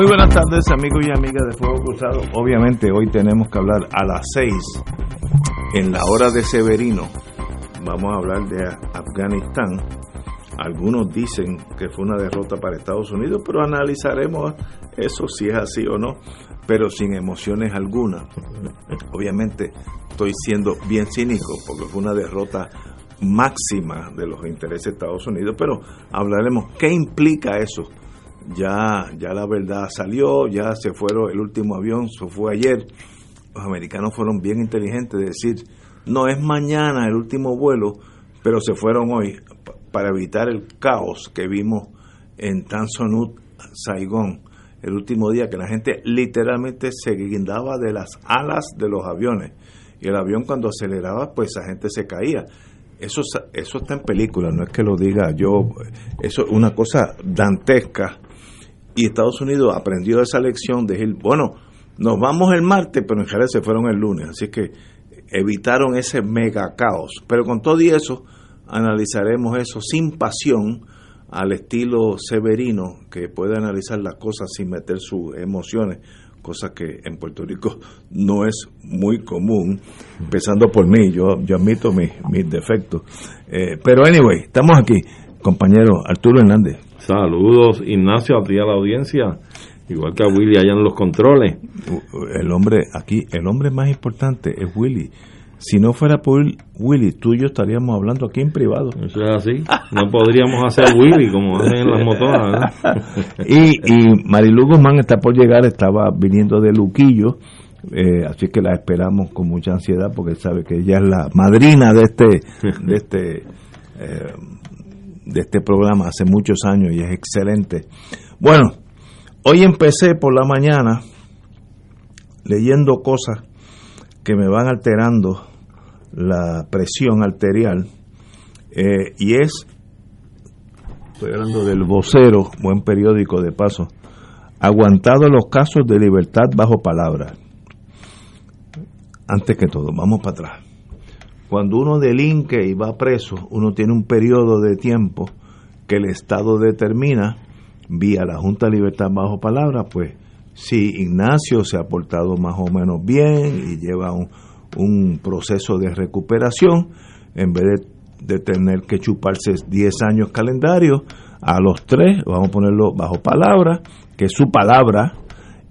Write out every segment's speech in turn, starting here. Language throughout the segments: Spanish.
Muy buenas tardes amigos y amigas de Fuego Cruzado. Obviamente hoy tenemos que hablar a las 6 en la hora de Severino. Vamos a hablar de Afganistán. Algunos dicen que fue una derrota para Estados Unidos, pero analizaremos eso si es así o no, pero sin emociones alguna. Obviamente estoy siendo bien cínico porque fue una derrota máxima de los intereses de Estados Unidos, pero hablaremos qué implica eso ya, ya la verdad salió, ya se fueron, el último avión se fue ayer. Los americanos fueron bien inteligentes de decir, no es mañana el último vuelo, pero se fueron hoy para evitar el caos que vimos en Tan Sonut, Saigón, el último día que la gente literalmente se guindaba de las alas de los aviones. Y el avión cuando aceleraba, pues esa gente se caía. Eso, eso está en película, no es que lo diga yo, eso es una cosa dantesca y Estados Unidos aprendió esa lección de decir, bueno, nos vamos el martes, pero en general se fueron el lunes, así que evitaron ese mega caos. Pero con todo y eso, analizaremos eso sin pasión, al estilo severino, que puede analizar las cosas sin meter sus emociones, cosa que en Puerto Rico no es muy común, empezando por mí, yo, yo admito mis, mis defectos. Eh, pero anyway, estamos aquí, compañero Arturo Hernández. Saludos, Ignacio, a ti a la audiencia, igual que a Willy allá en los controles. El hombre, aquí, el hombre más importante es Willy. Si no fuera por Willy, tú y yo estaríamos hablando aquí en privado. Eso es así. No podríamos hacer Willy como hacen en las motoras. y, y Marilu Guzmán está por llegar, estaba viniendo de Luquillo. Eh, así que la esperamos con mucha ansiedad porque sabe que ella es la madrina de este de este eh, de este programa hace muchos años y es excelente. Bueno, hoy empecé por la mañana leyendo cosas que me van alterando la presión arterial eh, y es, estoy hablando del vocero, buen periódico de paso, aguantado los casos de libertad bajo palabra. Antes que todo, vamos para atrás cuando uno delinque y va preso, uno tiene un periodo de tiempo que el Estado determina vía la Junta de Libertad bajo palabra, pues si Ignacio se ha portado más o menos bien y lleva un, proceso de recuperación, en vez de, tener que chuparse 10 años calendario, a los tres vamos a ponerlo bajo palabra, que su palabra,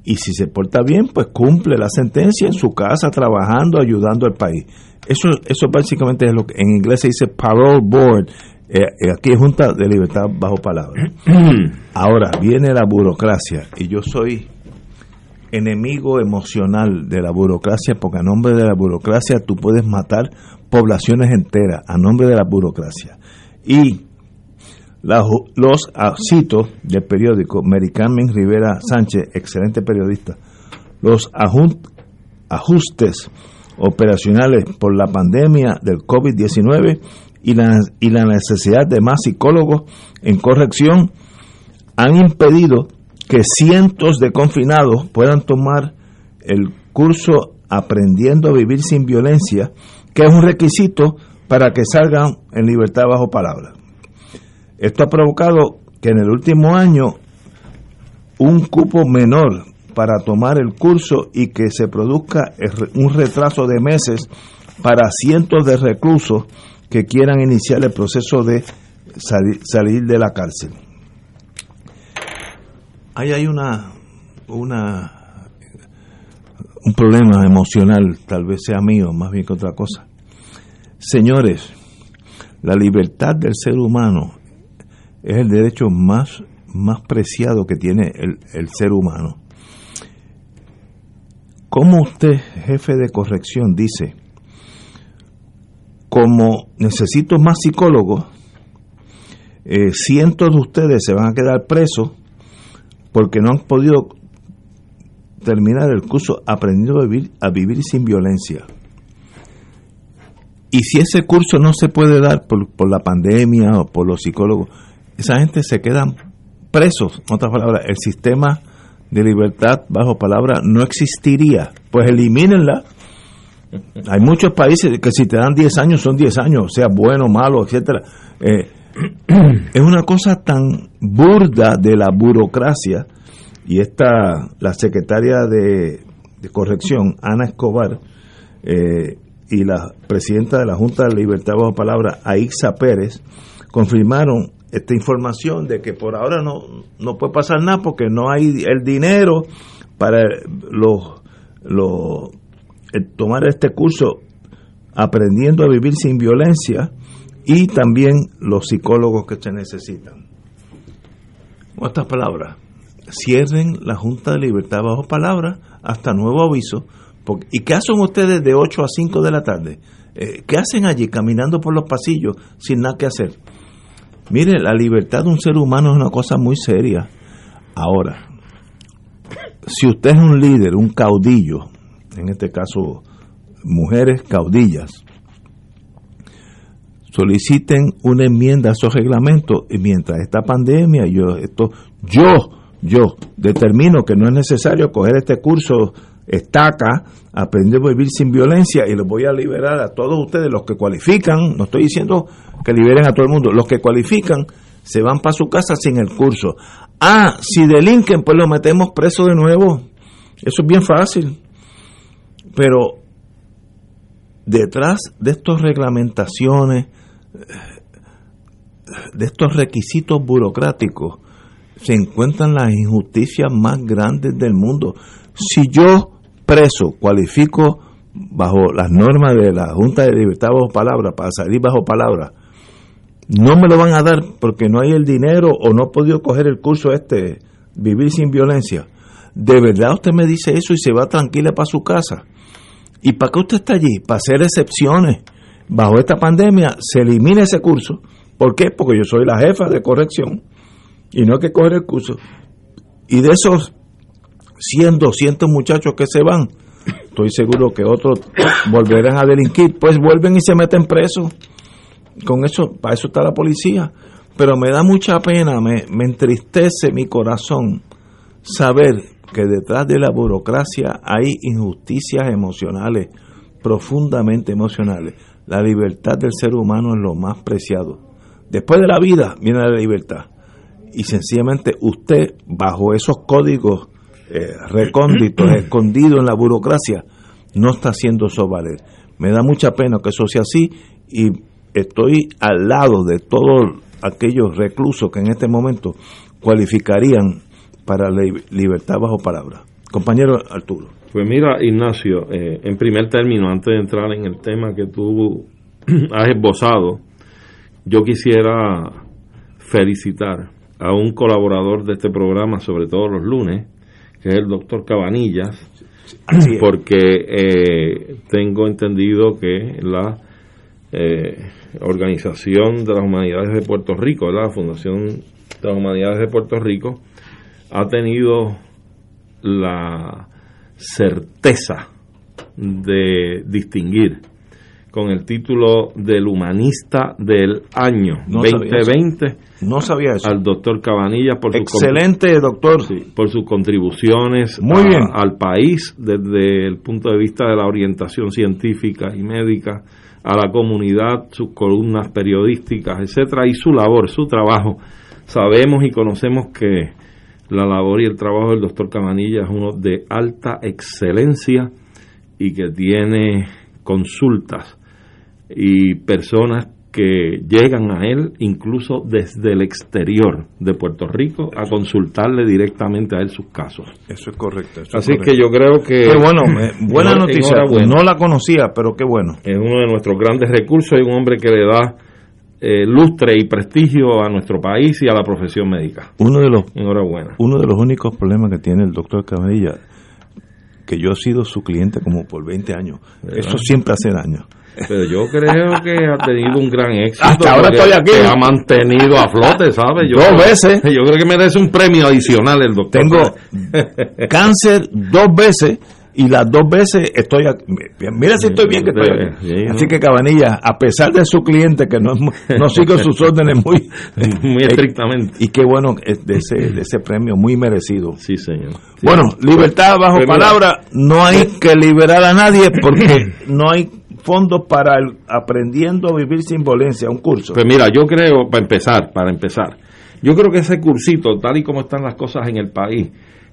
y si se porta bien, pues cumple la sentencia en su casa, trabajando, ayudando al país. Eso, eso básicamente es lo que en inglés se dice parole board. Eh, eh, aquí es Junta de Libertad bajo palabra. Ahora viene la burocracia y yo soy enemigo emocional de la burocracia porque a nombre de la burocracia tú puedes matar poblaciones enteras a nombre de la burocracia. Y los cito del periódico Mericarmen Rivera Sánchez, excelente periodista, los ajustes operacionales por la pandemia del COVID-19 y la, y la necesidad de más psicólogos en corrección han impedido que cientos de confinados puedan tomar el curso Aprendiendo a Vivir sin Violencia, que es un requisito para que salgan en libertad bajo palabra. Esto ha provocado que en el último año un cupo menor para tomar el curso y que se produzca un retraso de meses para cientos de reclusos que quieran iniciar el proceso de salir, de la cárcel. Ahí hay una, una un problema emocional, tal vez sea mío, más bien que otra cosa. Señores, la libertad del ser humano es el derecho más, más preciado que tiene el, el ser humano. ¿Cómo usted, jefe de corrección, dice, como necesito más psicólogos, eh, cientos de ustedes se van a quedar presos porque no han podido terminar el curso aprendiendo a vivir, a vivir sin violencia. Y si ese curso no se puede dar por, por la pandemia o por los psicólogos, esa gente se quedan presos. En otras palabras, el sistema de libertad bajo palabra no existiría. Pues elimínenla. Hay muchos países que si te dan 10 años son 10 años, sea bueno, malo, etcétera. Eh, es una cosa tan burda de la burocracia y esta la secretaria de, corrección Ana Escobar eh, y la presidenta de la Junta de Libertad bajo palabra Aixa Pérez confirmaron esta información de que por ahora no, no puede pasar nada porque no hay el dinero para los, los tomar este curso aprendiendo a vivir sin violencia y también los psicólogos que se necesitan. Con estas palabras, cierren la Junta de Libertad bajo palabra hasta nuevo aviso. ¿Y qué hacen ustedes de 8 a 5 de la tarde? Eh, ¿Qué hacen allí caminando por los pasillos sin nada que hacer? Mire, la libertad de un ser humano es una cosa muy seria. Ahora, si usted es un líder, un caudillo, en este caso mujeres caudillas, soliciten una enmienda a esos reglamentos y mientras esta pandemia, yo, esto, yo, yo determino que no es necesario coger este curso estaca, aprender a vivir sin violencia y los voy a liberar a todos ustedes, los que cualifican, no estoy diciendo que liberen a todo el mundo, los que cualifican se van para su casa sin el curso. Ah, si delinquen, pues los metemos preso de nuevo. Eso es bien fácil. Pero detrás de estas reglamentaciones, de estos requisitos burocráticos, se encuentran las injusticias más grandes del mundo. Si yo preso cualifico bajo las normas de la Junta de Libertad bajo palabra para salir bajo palabra, no me lo van a dar porque no hay el dinero o no he podido coger el curso este, vivir sin violencia. ¿De verdad usted me dice eso y se va tranquila para su casa? ¿Y para qué usted está allí? Para hacer excepciones. Bajo esta pandemia se elimina ese curso. ¿Por qué? Porque yo soy la jefa de corrección y no hay que coger el curso. Y de esos 100, 200 muchachos que se van, estoy seguro que otros volverán a delinquir, pues vuelven y se meten presos. Con eso, para eso está la policía. Pero me da mucha pena, me, me entristece mi corazón saber que detrás de la burocracia hay injusticias emocionales, profundamente emocionales. La libertad del ser humano es lo más preciado. Después de la vida viene la libertad. Y sencillamente usted, bajo esos códigos eh, recónditos, escondidos en la burocracia, no está haciendo eso valer. Me da mucha pena que eso sea así y estoy al lado de todos aquellos reclusos que en este momento cualificarían para la libertad bajo palabra. Compañero Arturo. Pues mira, Ignacio, eh, en primer término, antes de entrar en el tema que tú has esbozado, yo quisiera felicitar a un colaborador de este programa, sobre todo los lunes, que es el doctor Cabanillas, porque eh, tengo entendido que la eh, Organización de las Humanidades de Puerto Rico, la Fundación de las Humanidades de Puerto Rico, ha tenido la certeza de distinguir con el título del humanista del año 2020 no sabía eso. al doctor Cabanillas por excelente doctor por sus contribuciones Muy bien. al país desde el punto de vista de la orientación científica y médica a la comunidad sus columnas periodísticas etcétera y su labor su trabajo sabemos y conocemos que la labor y el trabajo del doctor Cabanilla es uno de alta excelencia y que tiene consultas y personas que llegan a él incluso desde el exterior de Puerto Rico a consultarle directamente a él sus casos. Eso es correcto. Así que yo creo que... Qué bueno, buena noticia. No la conocía, pero qué bueno. Es uno de nuestros grandes recursos y un hombre que le da eh, lustre y prestigio a nuestro país y a la profesión médica. Uno de los, Enhorabuena. Uno de los únicos problemas que tiene el doctor Cabella, que yo he sido su cliente como por 20 años, eso siempre hace daño. Pero yo creo que ha tenido un gran éxito. Hasta ahora estoy aquí. ha mantenido a flote, ¿sabes? dos veces. Yo creo que merece un premio adicional el doctor. Tengo cáncer dos veces y las dos veces estoy mira si estoy bien que estoy aquí. así que Cabanilla a pesar de su cliente que no no sigue sus órdenes muy muy estrictamente y qué bueno de ese de ese premio muy merecido sí señor bueno libertad bajo palabra no hay que liberar a nadie porque no hay fondos para el aprendiendo a vivir sin violencia un curso pues mira yo creo para empezar para empezar yo creo que ese cursito tal y como están las cosas en el país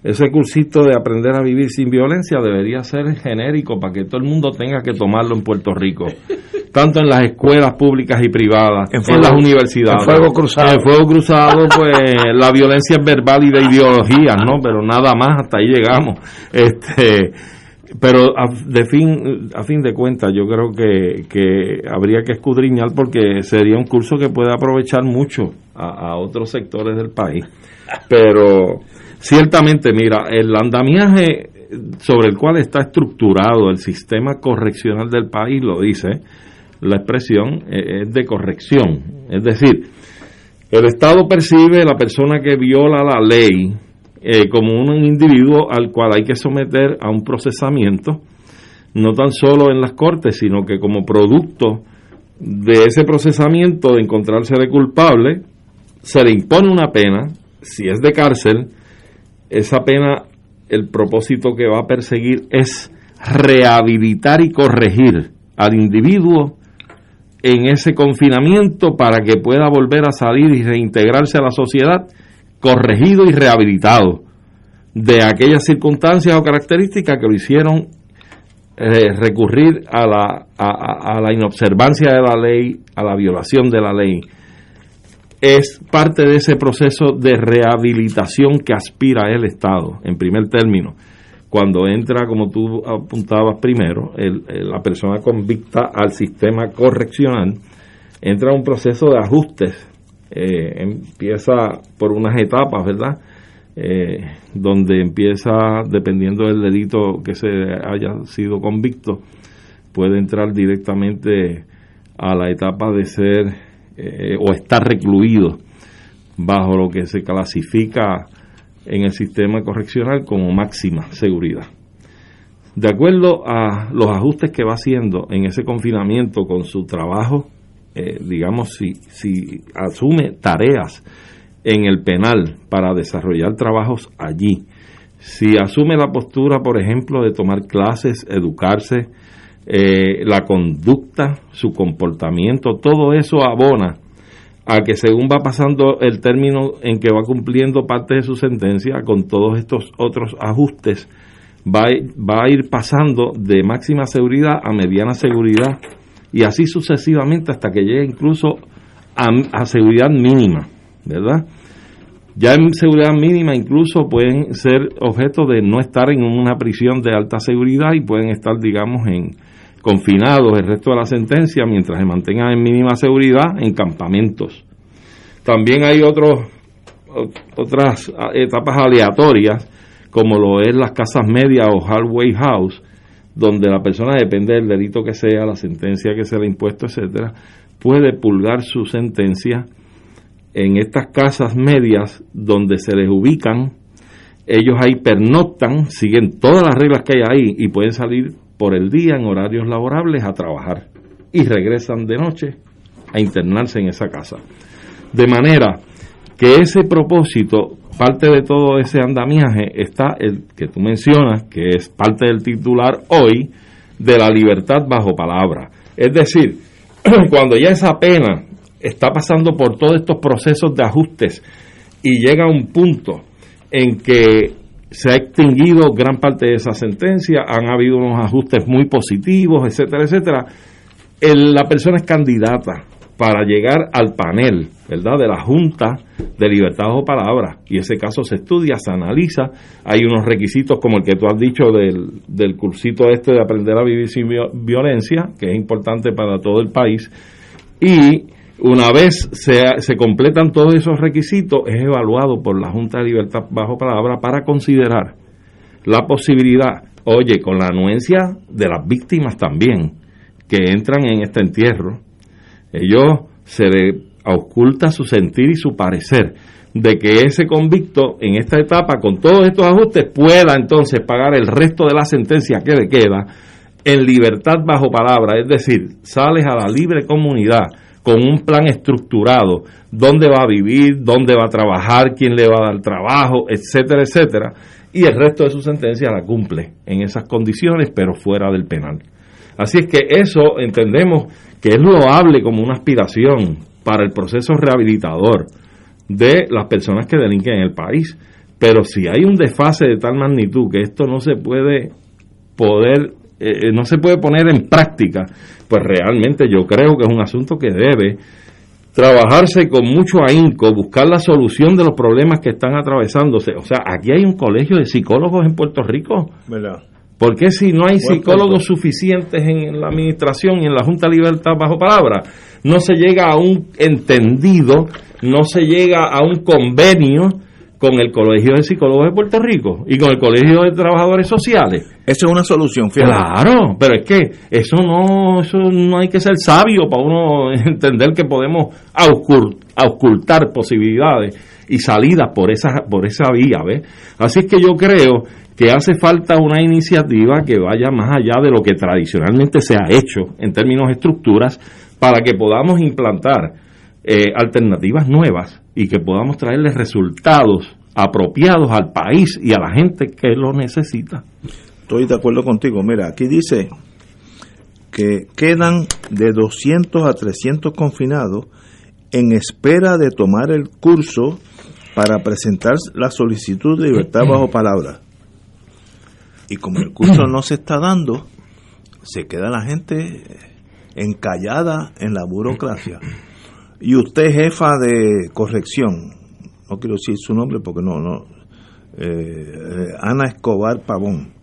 ese cursito de aprender a vivir sin violencia debería ser genérico para que todo el mundo tenga que tomarlo en Puerto Rico, tanto en las escuelas públicas y privadas, en, las universidades. En fuego cruzado. En fuego cruzado, pues la violencia es verbal y de ideología, ¿no? Pero nada más, hasta ahí llegamos. Este, pero a, de fin, a fin de cuentas, yo creo que, que habría que escudriñar porque sería un curso que puede aprovechar mucho a, a otros sectores del país. Pero Ciertamente, mira, el andamiaje sobre el cual está estructurado el sistema correccional del país lo dice, la expresión eh, es de corrección. Es decir, el Estado percibe la persona que viola la ley eh, como un individuo al cual hay que someter a un procesamiento, no tan solo en las cortes, sino que como producto de ese procesamiento de encontrarse de culpable, se le impone una pena, si es de cárcel, esa pena, el propósito que va a perseguir es rehabilitar y corregir al individuo en ese confinamiento para que pueda volver a salir y reintegrarse a la sociedad corregido y rehabilitado de aquellas circunstancias o características que lo hicieron eh, recurrir a la, a la inobservancia de la ley, a la violación de la ley es parte de ese proceso de rehabilitación que aspira el Estado, en primer término. Cuando entra, como tú apuntabas primero, la persona convicta al sistema correccional, entra un proceso de ajustes. Eh, empieza por unas etapas, ¿verdad? Eh, donde empieza, dependiendo del delito que se haya sido convicto, puede entrar directamente a la etapa de ser eh, o está recluido bajo lo que se clasifica en el sistema correccional como máxima seguridad. De acuerdo a los ajustes que va haciendo en ese confinamiento con su trabajo, eh, digamos, si, si asume tareas en el penal para desarrollar trabajos allí, si asume la postura, por ejemplo, de tomar clases, educarse, eh, la conducta, su comportamiento, todo eso abona a que según va pasando el término en que va cumpliendo parte de su sentencia, con todos estos otros ajustes, va, va a ir pasando de máxima seguridad a mediana seguridad y así sucesivamente hasta que llegue incluso a, seguridad mínima, ¿verdad? Ya en seguridad mínima incluso pueden ser objeto de no estar en una prisión de alta seguridad y pueden estar, digamos, en, confinados el resto de la sentencia mientras se mantengan en mínima seguridad en campamentos. También hay otros, otras etapas aleatorias, como lo es las casas medias o halfway house, donde la persona depende del delito que sea, la sentencia que se le ha impuesto, etcétera, puede pulgar su sentencia en estas casas medias donde se les ubican, ellos ahí pernoctan, siguen todas las reglas que hay ahí y pueden salir por el día en horarios laborables a trabajar y regresan de noche a internarse en esa casa. De manera que ese propósito, parte de todo ese andamiaje, está el que tú mencionas, que es parte del titular hoy, de la libertad bajo palabra. Es decir, cuando ya esa pena está pasando por todos estos procesos de ajustes y llega a un punto en que se ha extinguido gran parte de esa sentencia, han habido unos ajustes muy positivos, etcétera, etcétera. la persona es candidata para llegar al panel, ¿verdad? De la Junta de Libertad o Palabra. Y ese caso se estudia, se analiza. Hay unos requisitos como el que tú has dicho del, del cursito este de aprender a vivir sin violencia, que es importante para todo el país. Y una vez se, se completan todos esos requisitos, es evaluado por la Junta de Libertad bajo palabra para considerar la posibilidad, oye, con la anuencia de las víctimas también, que entran en este entierro, ellos se le oculta su sentir y su parecer de que ese convicto en esta etapa, con todos estos ajustes, pueda entonces pagar el resto de la sentencia que le queda en libertad bajo palabra, es decir, sales a la libre comunidad con un plan estructurado, dónde va a vivir, dónde va a trabajar, quién le va a dar trabajo, etcétera, etcétera, y el resto de su sentencia la cumple en esas condiciones, pero fuera del penal. Así es que eso entendemos que es loable como una aspiración para el proceso rehabilitador de las personas que delinquen en el país. Pero si hay un desfase de tal magnitud que esto no se puede poder, eh, no se puede poner en práctica, pues realmente yo creo que es un asunto que debe trabajarse con mucho ahínco, buscar la solución de los problemas que están atravesándose. O sea, aquí hay un colegio de psicólogos en Puerto Rico. ¿Por qué si no hay psicólogos suficientes en la administración y en la Junta de Libertad bajo palabra, no se llega a un entendido, no se llega a un convenio con el Colegio de Psicólogos de Puerto Rico y con el Colegio de Trabajadores Sociales? Eso es una solución, fíjate. Claro, pero es que eso no, eso no hay que ser sabio para uno entender que podemos ocultar posibilidades y salidas por esa, por esa vía, ¿ves? Así es que yo creo que hace falta una iniciativa que vaya más allá de lo que tradicionalmente se ha hecho en términos de estructuras para que podamos implantar eh, alternativas nuevas y que podamos traerles resultados apropiados al país y a la gente que lo necesita. Estoy de acuerdo contigo. Mira, aquí dice que quedan de 200 a 300 confinados en espera de tomar el curso para presentar la solicitud de libertad bajo palabra. Y como el curso no se está dando, se queda la gente encallada en la burocracia. Y usted, jefa de corrección, no quiero decir su nombre porque no, no, eh, Ana Escobar Pavón,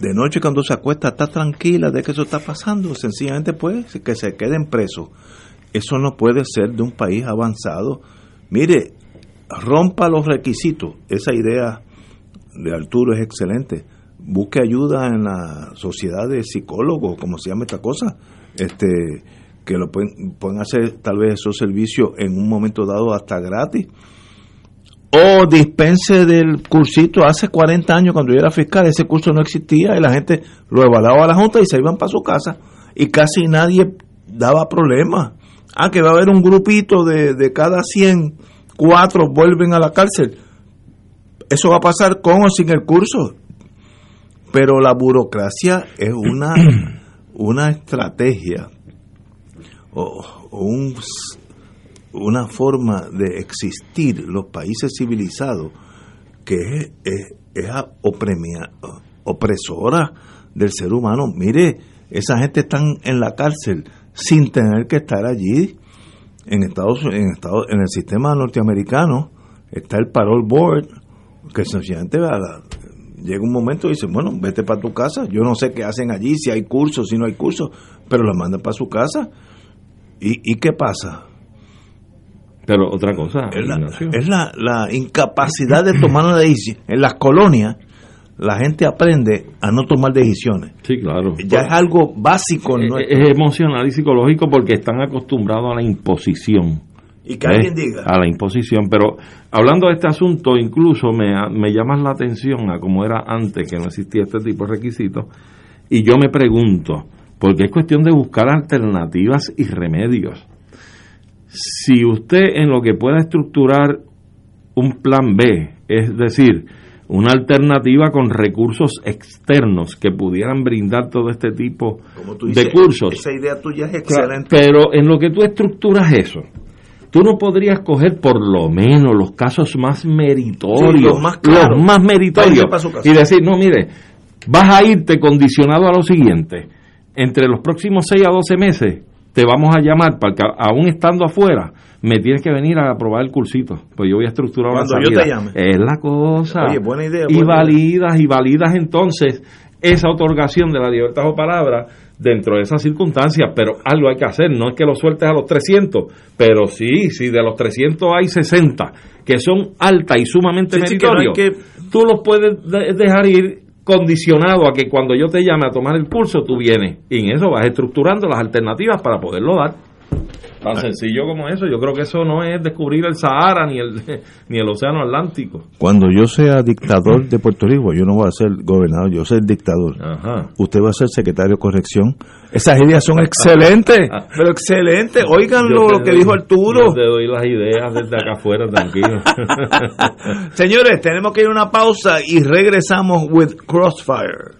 de noche cuando se acuesta está tranquila de que eso está pasando, sencillamente pues que se queden presos. Eso no puede ser de un país avanzado. Mire, rompa los requisitos. Esa idea de Arturo es excelente. Busque ayuda en la sociedad de psicólogos, como se llama esta cosa, este que lo pueden, pueden hacer tal vez esos servicios en un momento dado hasta gratis. O dispense del cursito hace 40 años cuando yo era fiscal, ese curso no existía y la gente lo evaluaba a la Junta y se iban para su casa y casi nadie daba problemas. Ah, que va a haber un grupito de, de cada 100, cuatro vuelven a la cárcel eso va a pasar con o sin el curso. Pero la burocracia es una, una estrategia o, un, una forma de existir los países civilizados que es, es, es opresora del ser humano. Mire, esa gente está en la cárcel sin tener que estar allí. En Estados, en Estados, en el sistema norteamericano está el parole board, que sencillamente llega un momento y dice, bueno, vete para tu casa, yo no sé qué hacen allí, si hay cursos, si no hay cursos, pero la mandan para su casa. ¿Y, qué pasa? Pero otra cosa, es, la, la, incapacidad de tomar una decisión. En las colonias, la gente aprende a no tomar decisiones. Sí, claro. Ya es algo básico. Es, es, emocional y psicológico porque están acostumbrados a la imposición. Y que alguien diga. A la imposición. Pero hablando de este asunto, incluso me, me llamas la atención a cómo era antes, que no existía este tipo de requisitos. Y yo me pregunto, porque es cuestión de buscar alternativas y remedios. Si usted en lo que pueda estructurar un plan B, es decir, una alternativa con recursos externos que pudieran brindar todo este tipo de cursos. Esa idea tuya es excelente. Pero en lo que tú estructuras eso, tú no podrías coger por lo menos los casos más meritorios, los, más los más meritorios, y decir, no, mire, vas a irte condicionado a lo siguiente, entre los próximos 6 a 12 meses, te vamos a llamar para que aún estando afuera me tienes que venir a probar el cursito, pues yo voy a estructurar Cuando una yo te llame. Es la cosa. Oye, buena idea, Y idea. validas y validas entonces esa otorgación de la libertad o palabra dentro de esas circunstancias, pero algo hay que hacer, no es que lo sueltes a los 300, pero sí, si de los 300 hay 60 que son altas y sumamente Sí, sí, que no tú los puedes de- dejar ir condicionado a que cuando yo te llame a tomar el curso, tú vienes. Y en eso vas estructurando las alternativas para poderlo dar. Tan sencillo como eso. Yo creo que eso no es descubrir el Sahara ni el, ni el Océano Atlántico. Cuando yo sea dictador de Puerto Rico, yo no voy a ser gobernador, yo soy dictador. Ajá. Usted va a ser secretario de corrección. Esas ideas son excelentes, pero excelentes. Óiganlo lo que dijo Arturo. Yo te doy las ideas desde acá afuera, tranquilo. Señores, tenemos que ir a una pausa y regresamos with Crossfire.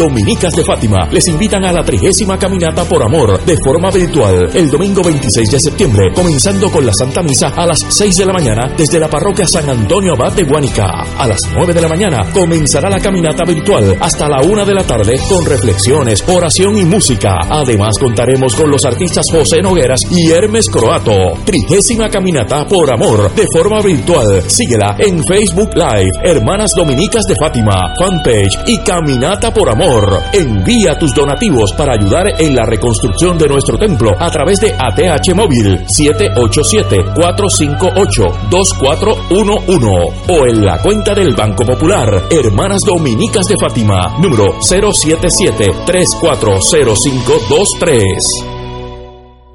dominicas de Fátima les invitan a la trigésima caminata por amor de forma virtual el domingo 26 de septiembre, comenzando con la Santa Misa a las 6 de la mañana desde la parroquia San Antonio Abad de Guánica. A las 9 de la mañana comenzará la caminata virtual hasta la 1 de la tarde con reflexiones, oración y música. Además contaremos con los artistas José Nogueras y Hermes Croato. Trigésima caminata por amor de forma virtual. Síguela en Facebook Live, Hermanas Dominicas de Fátima, fanpage y Caminata por Amor. Envía tus donativos para ayudar en la reconstrucción de nuestro templo a través de ATH Móvil 787-458-2411 o en la cuenta del Banco Popular Hermanas Dominicas de Fátima, número 077-340523.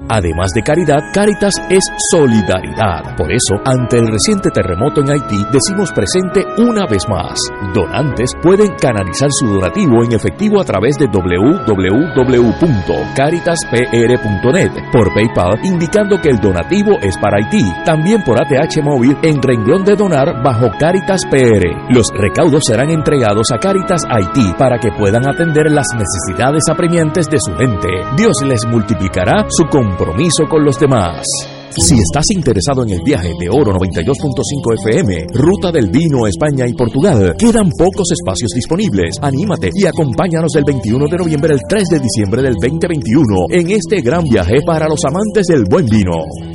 Además de caridad, Caritas es solidaridad. Por eso, ante el reciente terremoto en Haití, decimos presente una vez más. Donantes pueden canalizar su donativo en efectivo a través de www.caritaspr.net, por PayPal indicando que el donativo es para Haití, también por ATH móvil en renglón de donar bajo Caritas PR. Los recaudos serán entregados a Caritas Haití para que puedan atender las necesidades apremiantes de su gente. Dios les multiplicará su compromiso con los demás. Si estás interesado en el viaje de Oro 92.5 FM, Ruta del Vino, España y Portugal, quedan pocos espacios disponibles. Anímate y acompáñanos del 21 de noviembre al 3 de diciembre del 2021 en este gran viaje para los amantes del buen vino.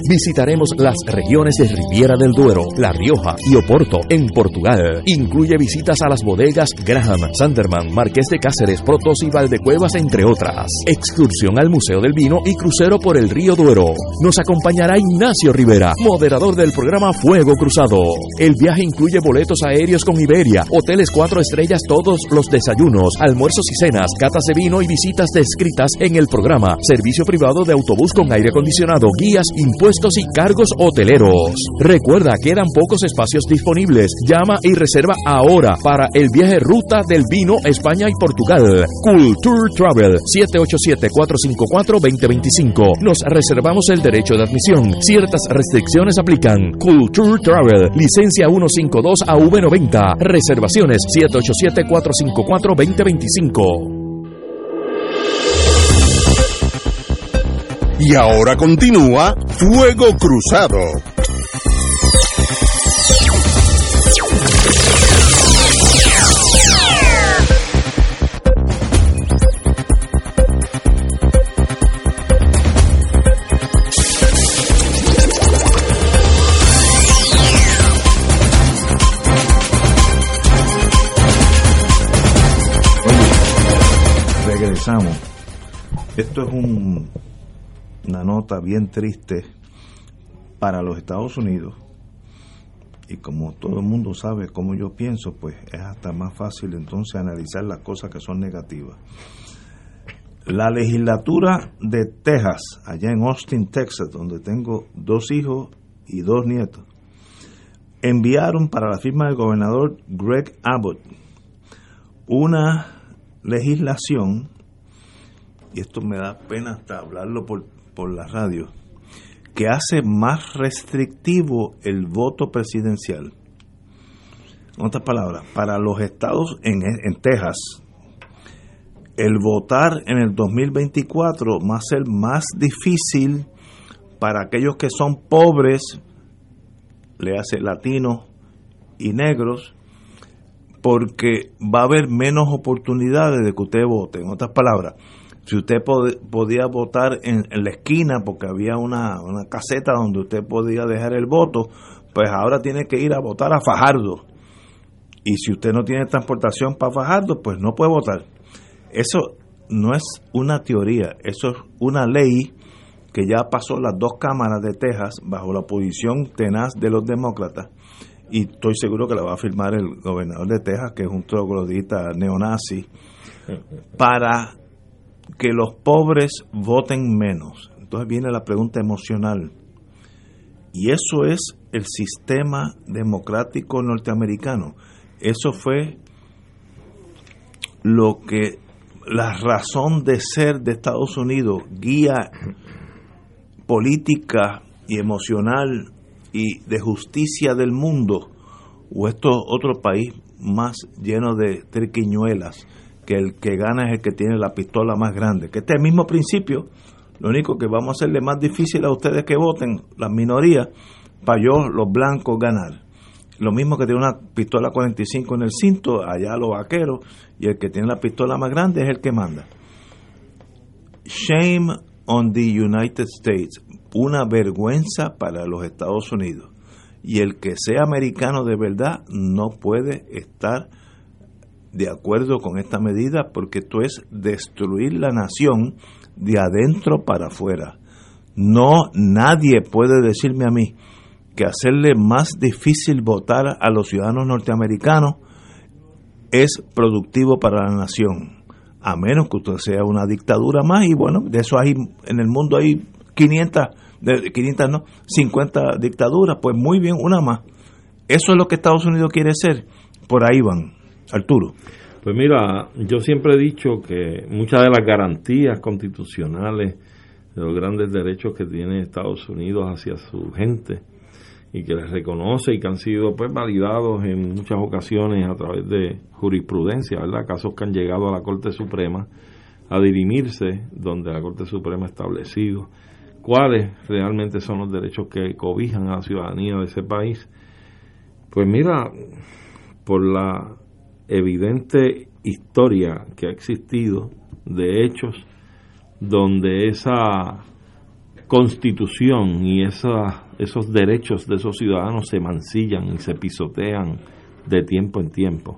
Visitaremos las regiones de Riviera del Duero, La Rioja y Oporto en Portugal. Incluye visitas a las bodegas Graham, Sanderman, Marqués de Cáceres, Protos y Valdecuevas, entre otras. Excursión al Museo del Vino y crucero por el río Duero. Nos acompañará Ignacio Rivera, moderador del programa Fuego Cruzado. El viaje incluye boletos aéreos con Iberia, hoteles cuatro estrellas todos los desayunos, almuerzos y cenas, catas de vino y visitas descritas en el programa, servicio privado de autobús con aire acondicionado, guías, impuestos y cargos hoteleros. Recuerda, quedan pocos espacios disponibles. Llama y reserva ahora para el viaje Ruta del Vino España y Portugal. Culture Travel 787-454-2025. Nos reservamos el derecho de admisión. Ciertas restricciones aplican. Culture Travel, licencia 152 a V90. Reservaciones 787-454-2025. Y ahora continúa Fuego Cruzado. Esto es un- una nota bien triste para los Estados Unidos. Y como todo el mundo sabe cómo yo pienso, pues es hasta más fácil entonces analizar las cosas que son negativas. La legislatura de Texas, allá en Austin, Texas, donde tengo dos hijos y dos nietos, enviaron para la firma del gobernador Greg Abbott una legislación, y esto me da pena hasta hablarlo por, por la radio, que hace más restrictivo el voto presidencial. En otras palabras, para los estados en, en Texas, el votar en el 2024 va a ser más difícil para aquellos que son pobres, le hace latinos y negros, porque va a haber menos oportunidades de que usted vote. En otras palabras, si usted podía votar en, la esquina porque había una, una caseta donde usted podía dejar el voto, pues ahora tiene que ir a votar a Fajardo. Y si usted no tiene transportación para Fajardo, pues no puede votar. Eso no es una teoría, eso es una ley que ya pasó las dos cámaras de Texas bajo la posición tenaz de los demócratas y estoy seguro que la va a firmar el gobernador de Texas, que es un troglodita neonazi, para que los pobres voten menos. Entonces viene la pregunta emocional. Y eso es el sistema democrático norteamericano. Eso fue lo que la razón de ser de Estados Unidos, guía política y emocional y de justicia del mundo, o esto otro país más lleno de triquiñuelas, que el que gana es el que tiene la pistola más grande, que este es el mismo principio, lo único que vamos a hacerle más difícil a ustedes que voten, las minorías, para yo, los blancos, ganar. Lo mismo que tiene una pistola 45 en el cinto, allá los vaqueros, y el que tiene la pistola más grande es el que manda. Shame on the United States una vergüenza para los Estados Unidos. Y el que sea americano de verdad no puede estar de acuerdo con esta medida porque esto es destruir la nación de adentro para afuera. No, nadie puede decirme a mí que hacerle más difícil votar a los ciudadanos norteamericanos es productivo para la nación, a menos que usted sea una dictadura más y bueno, de eso hay en el mundo hay 500, de 500 no, 50 dictaduras, pues muy bien, una más. Eso es lo que Estados Unidos quiere ser. Por ahí van, Arturo. Pues mira, yo siempre he dicho que muchas de las garantías constitucionales de los grandes derechos que tiene Estados Unidos hacia su gente y que les reconoce y que han sido pues validados en muchas ocasiones a través de jurisprudencia, ¿verdad? Casos que han llegado a la Corte Suprema a dirimirse donde la Corte Suprema ha establecido cuáles realmente son los derechos que cobijan a la ciudadanía de ese país. Pues mira, por la evidente historia que ha existido de hechos donde esa constitución y esa, esos derechos de esos ciudadanos se mancillan y se pisotean de tiempo en tiempo.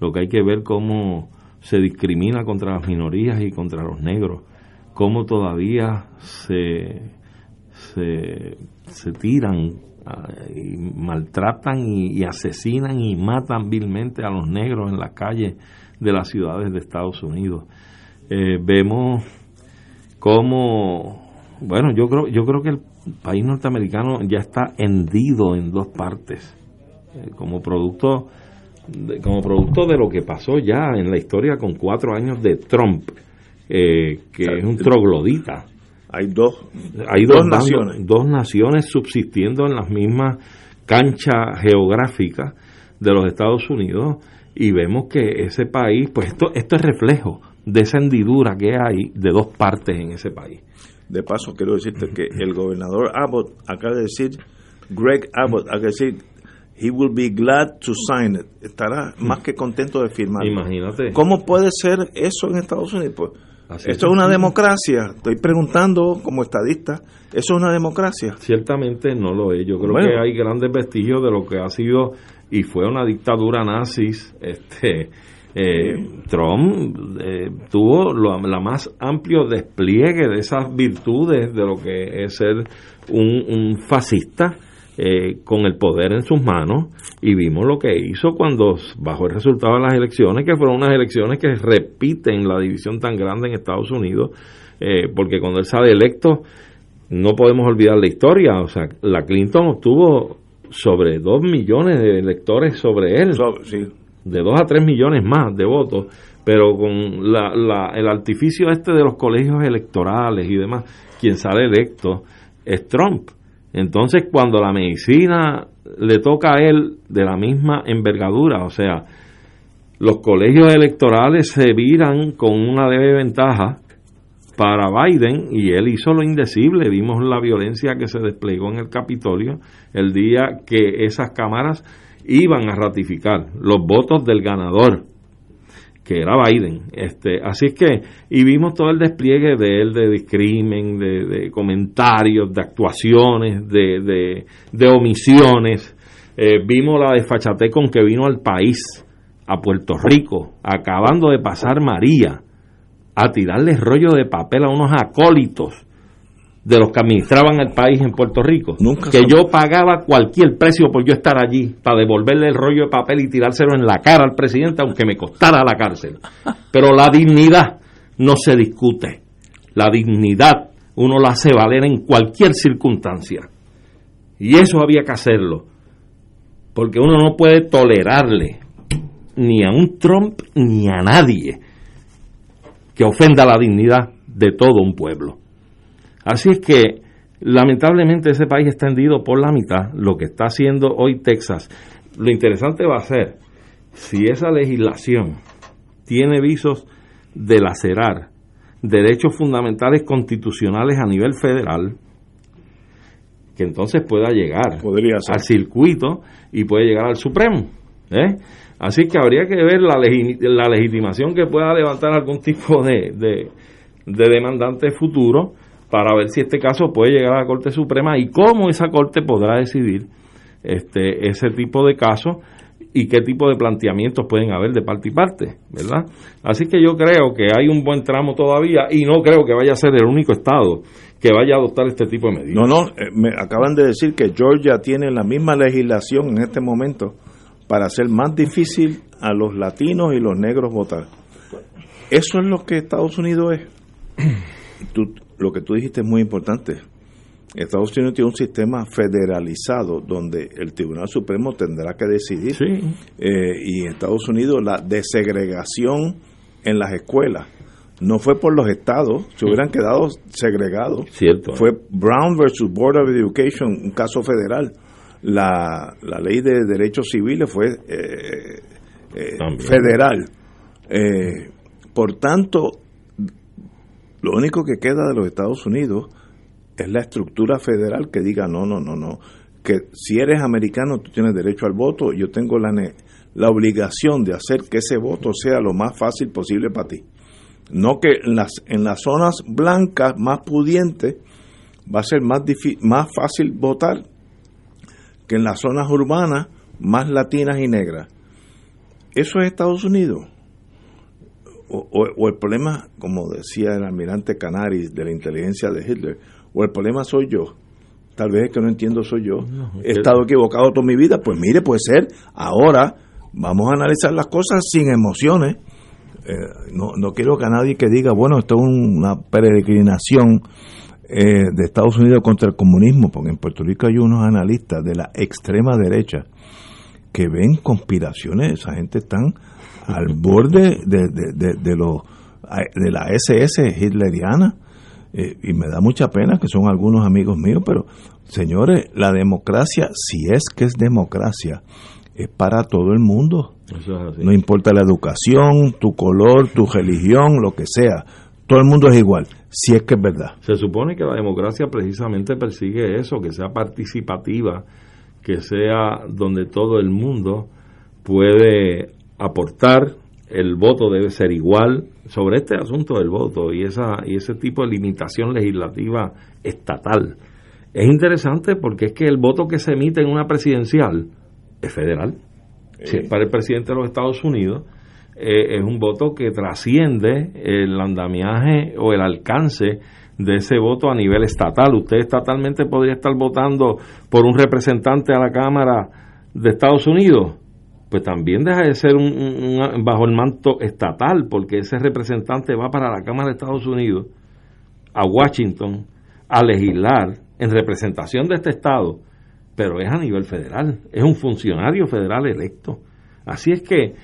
Lo que hay que ver cómo se discrimina contra las minorías y contra los negros cómo todavía se, se, tiran y maltratan y, asesinan y matan vilmente a los negros en las calles de las ciudades de Estados Unidos. Eh, vemos cómo, bueno, yo creo, yo creo que el país norteamericano ya está hendido en dos partes, eh, como producto como producto de lo que pasó ya en la historia con cuatro años de Trump eh, que es un troglodita. Hay dos, hay dos, naciones. Dos naciones subsistiendo en las mismas canchas geográficas de los Estados Unidos y vemos que ese país, pues esto, esto es reflejo de esa hendidura que hay de dos partes en ese país. De paso, quiero decirte que el gobernador Abbott acaba de decir, Greg Abbott acaba de decir, he will be glad to sign it. Estará más que contento de firmar. Imagínate. ¿Cómo puede ser eso en Estados Unidos? Pues esto es una democracia. Estoy preguntando como estadista, ¿eso es una democracia? Ciertamente no lo es. Yo creo que hay grandes vestigios de lo que ha sido y fue una dictadura nazis. Este, eh, Trump eh, tuvo la más amplio despliegue de esas virtudes de lo que es ser un, un fascista eh, con el poder en sus manos y vimos lo que hizo cuando bajó el resultado de las elecciones, que fueron unas elecciones que repiten la división tan grande en Estados Unidos, eh, porque cuando él sale electo no podemos olvidar la historia, o sea, la Clinton obtuvo sobre 2 millones de electores sobre él, de 2 a 3 millones más de votos, pero con la, el artificio este de los colegios electorales y demás, quien sale electo es Trump. Entonces, cuando la medicina le toca a él de la misma envergadura, o sea, los colegios electorales se viran con una leve ventaja para Biden y él hizo lo indecible. Vimos la violencia que se desplegó en el Capitolio el día que esas cámaras iban a ratificar los votos del ganador, que era Biden. Este, así es que, y vimos todo el despliegue de él de discrimen, de, comentarios, de actuaciones, de, de, omisiones. Eh, vimos la desfachatez con que vino al país, a Puerto Rico, acabando de pasar María a tirarle rollo de papel a unos acólitos de los que administraban el país en Puerto Rico, que yo pagaba cualquier precio por yo estar allí para devolverle el rollo de papel y tirárselo en la cara al presidente, aunque me costara la cárcel. Pero la dignidad no se discute. La dignidad uno la hace valer en cualquier circunstancia. Y eso había que hacerlo. Porque uno no puede tolerarle ni a un Trump ni a nadie que ofenda la dignidad de todo un pueblo. Así es que lamentablemente ese país está hendido por la mitad, lo que está haciendo hoy Texas. Lo interesante va a ser si esa legislación tiene visos de lacerar derechos fundamentales constitucionales a nivel federal, que entonces pueda llegar al circuito y puede llegar al Supremo. ¿eh? Así que habría que ver la, la legitimación que pueda levantar algún tipo de, de, demandante futuro para ver si este caso puede llegar a la Corte Suprema y cómo esa Corte podrá decidir este ese tipo de casos y qué tipo de planteamientos pueden haber de parte y parte, ¿verdad? Así que yo creo que hay un buen tramo todavía y no creo que vaya a ser el único estado que vaya a adoptar este tipo de medidas. No, no, eh, me acaban de decir que Georgia tiene la misma legislación en este momento para hacer más difícil a los latinos y los negros votar. Eso es lo que Estados Unidos es. lo que tú dijiste es muy importante. Estados Unidos tiene un sistema federalizado donde el Tribunal Supremo tendrá que decidir. Eh, y en Estados Unidos la desegregación en las escuelas no fue por los estados, se hubieran quedado segregados. Cierto. Fue Brown versus Board of Education, un caso federal la, la ley de derechos civiles fue eh, eh, federal. Eh, por tanto, lo único que queda de los Estados Unidos es la estructura federal que diga no, no, no, no, que si eres americano tú tienes derecho al voto, yo tengo la, la obligación de hacer que ese voto sea lo más fácil posible para ti. No que en las, en las zonas blancas más pudientes va a ser más, más fácil votar que en las zonas urbanas más latinas y negras. ¿Eso es Estados Unidos? O, el problema, como decía el almirante Canaris de la inteligencia de Hitler, o el problema soy yo. Tal vez es que no entiendo soy yo. He estado equivocado toda mi vida. Pues mire, puede ser. Ahora vamos a analizar las cosas sin emociones. Eh, no, no quiero que a nadie que diga, bueno, esto es una peregrinación eh, de Estados Unidos contra el comunismo, porque en Puerto Rico hay unos analistas de la extrema derecha que ven conspiraciones, esa gente están al borde de, de, de, los, de la SS hitleriana, eh, y me da mucha pena que son algunos amigos míos, pero señores, la democracia, si es que es democracia, es para todo el mundo. no importa la educación, tu color, tu religión, lo que sea todo el mundo es igual, si es que es verdad. Se supone que la democracia precisamente persigue eso, que sea participativa, que sea donde todo el mundo puede aportar, el voto debe ser igual sobre este asunto del voto y esa y ese tipo de limitación legislativa estatal. Es interesante porque es que el voto que se emite en una presidencial es federal. Si es para el presidente de los Estados Unidos, eh, es un voto que trasciende el andamiaje o el alcance de ese voto a nivel estatal. Usted estatalmente podría estar votando por un representante a la Cámara de Estados Unidos, pues también deja de ser un, bajo el manto estatal, porque ese representante va para la Cámara de Estados Unidos, a Washington, a legislar en representación de este Estado pero es a nivel federal, es un funcionario federal electo. Así es que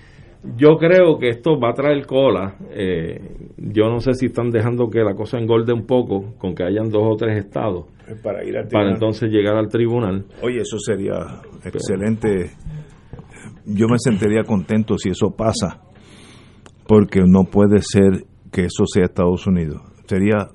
yo creo que esto va a traer cola. Eh, yo no sé si están dejando que la cosa engorde un poco con que hayan dos o tres estados para ir para entonces llegar al tribunal. Oye, eso sería excelente. Yo me sentiría contento si eso pasa, porque no puede ser que eso sea Estados Unidos. Sería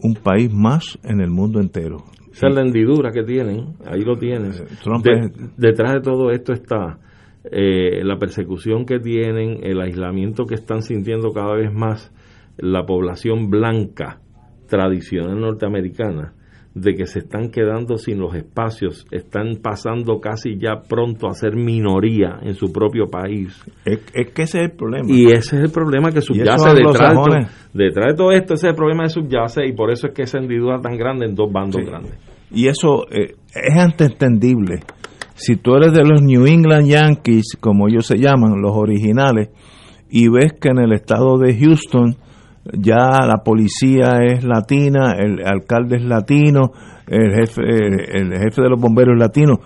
un país más en el mundo entero. Esa es la hendidura que tienen, ahí lo tienen. Eh, detrás de todo esto está eh, la persecución que tienen, el aislamiento que están sintiendo cada vez más la población blanca tradicional norteamericana, de que se están quedando sin los espacios, están pasando casi ya pronto a ser minoría en su propio país. Es, que ese es el problema. Y ese es el problema que subyace detrás, detrás de todo esto, ese es el problema que subyace y por eso es que esa hendidura tan grande en dos bandos grandes. Y eso eh, es entendible si tú eres de los New England Yankees, como ellos se llaman, los originales, y ves que en el estado de Houston ya la policía es latina, el alcalde es latino, el jefe, el jefe de los bomberos es latino,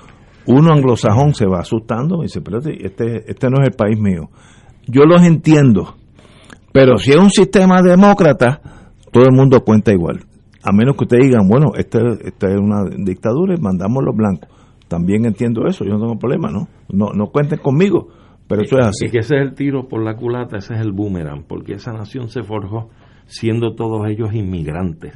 uno anglosajón se va asustando y dice, pero este, este no es el país mío. Yo los entiendo, pero si es un sistema demócrata, todo el mundo cuenta igual. A menos que ustedes digan, bueno, esta, esta es una dictadura y mandamos los blancos también entiendo eso, yo no tengo problema, ¿no? No, no cuenten conmigo, pero eso es así. Y que ese es el tiro por la culata, ese es el boomerang, porque esa nación se forjó siendo todos ellos inmigrantes.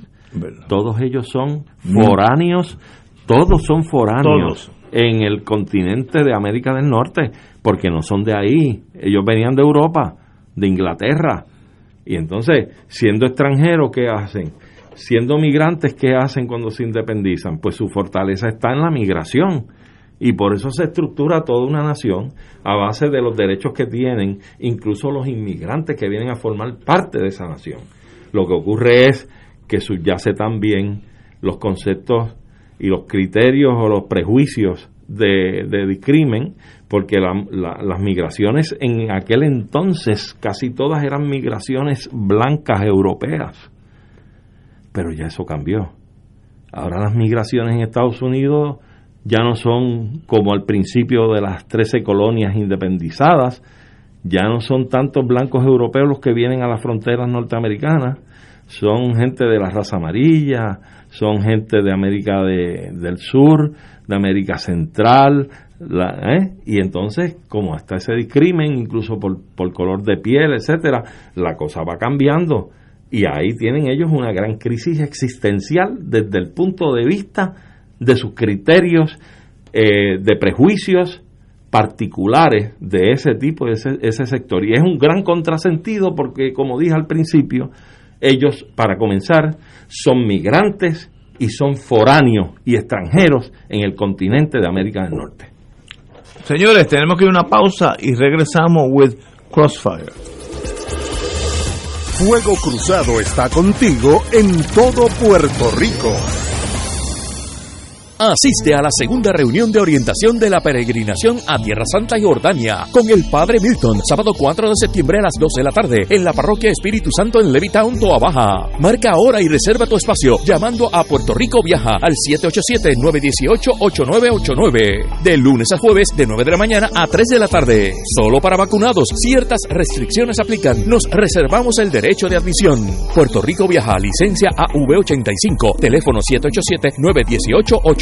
Todos ellos son foráneos, todos son foráneos en el continente de América del Norte, porque no son de ahí, ellos venían de Europa, de Inglaterra. Y entonces, siendo extranjeros, ¿qué hacen? siendo migrantes, ¿qué hacen cuando se independizan? Pues su fortaleza está en la migración. Y por eso se estructura toda una nación a base de los derechos que tienen, incluso los inmigrantes que vienen a formar parte de esa nación. Lo que ocurre es que subyace también los conceptos y los criterios o los prejuicios de, de discrimen, porque las migraciones en aquel entonces casi todas eran migraciones blancas europeas pero ya eso cambió. Ahora las migraciones en Estados Unidos ya no son como al principio de las 13 colonias independizadas, ya no son tantos blancos europeos los que vienen a las fronteras norteamericanas, son gente de la raza amarilla, son gente de América del Sur, de América Central, ¿eh? y entonces como hasta ese discrimen, incluso por, por color de piel, etcétera, la cosa va cambiando y ahí tienen ellos una gran crisis existencial desde el punto de vista de sus criterios eh, de prejuicios particulares de ese tipo, de ese, ese sector. Y es un gran contrasentido porque, como dije al principio, ellos, para comenzar, son migrantes y son foráneos y extranjeros en el continente de América del Norte. Señores, tenemos que ir a una pausa y regresamos with Crossfire. Fuego Cruzado está contigo en todo Puerto Rico. Asiste a la segunda reunión de orientación de la peregrinación a Tierra Santa y Jordania con el Padre Milton, sábado 4 de septiembre a las 12 de la tarde en la Parroquia Espíritu Santo en Levitown, Toa Baja. Marca ahora y reserva tu espacio llamando a Puerto Rico Viaja al 787-918-8989. De lunes a jueves de 9 de la mañana a 3 de la tarde. Solo para vacunados. Ciertas restricciones aplican. Nos reservamos el derecho de admisión. Puerto Rico Viaja, licencia AV85, teléfono 787 918 89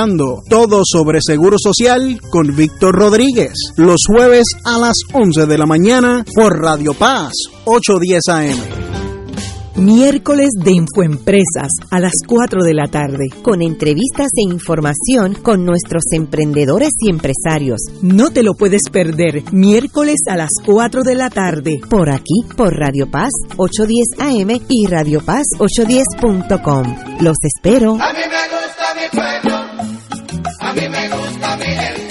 escuchando todo sobre Seguro Social con Víctor Rodríguez. Los jueves a las 11 de la mañana por Radio Paz 810 AM. Miércoles de Infoempresas a las 4 de la tarde. Con entrevistas e información con nuestros emprendedores y empresarios. No te lo puedes perder. Miércoles a las 4 de la tarde. Por aquí, por Radio Paz 810 AM y Radio Paz 810.com. Los espero. A mí me gusta mi pueblo. A mí me gusta mi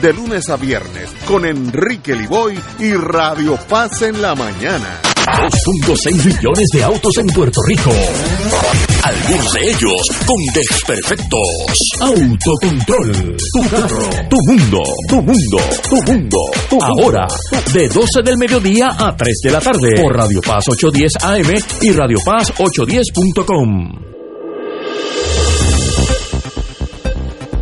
de lunes a viernes con Enrique Liboy y Radio Paz en la mañana. 2.6 millones de autos en Puerto Rico. Algunos de ellos con desperfectos. Autocontrol. Tu carro. Tu mundo. Tu mundo. Tu mundo. Ahora, de 12 del mediodía a 3 de la tarde. Por Radio Paz 810 AM y Radio Paz 810.com.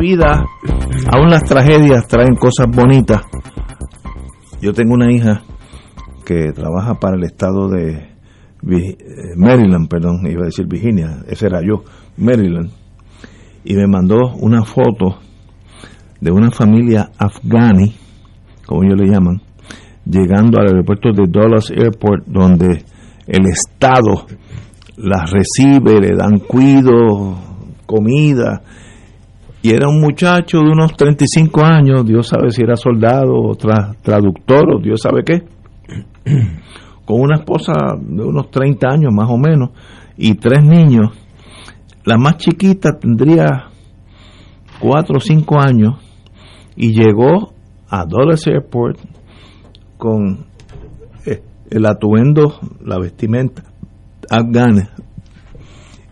Vida, aún las tragedias traen cosas bonitas. Yo tengo una hija que trabaja para el estado de eh, Maryland, perdón, iba a decir Virginia, ese era yo, Maryland, y me mandó una foto de una familia afgani, como ellos le llaman, llegando al aeropuerto de Dulles Airport, donde el Estado las recibe, le dan cuido, comida, y era un muchacho de unos 35 años, Dios sabe si era soldado o tra- traductor o Dios sabe qué, con una esposa de unos 30 años más o menos y tres niños. La más chiquita tendría 4 o 5 años y llegó a Dulles Airport con eh, el atuendo, la vestimenta afgana.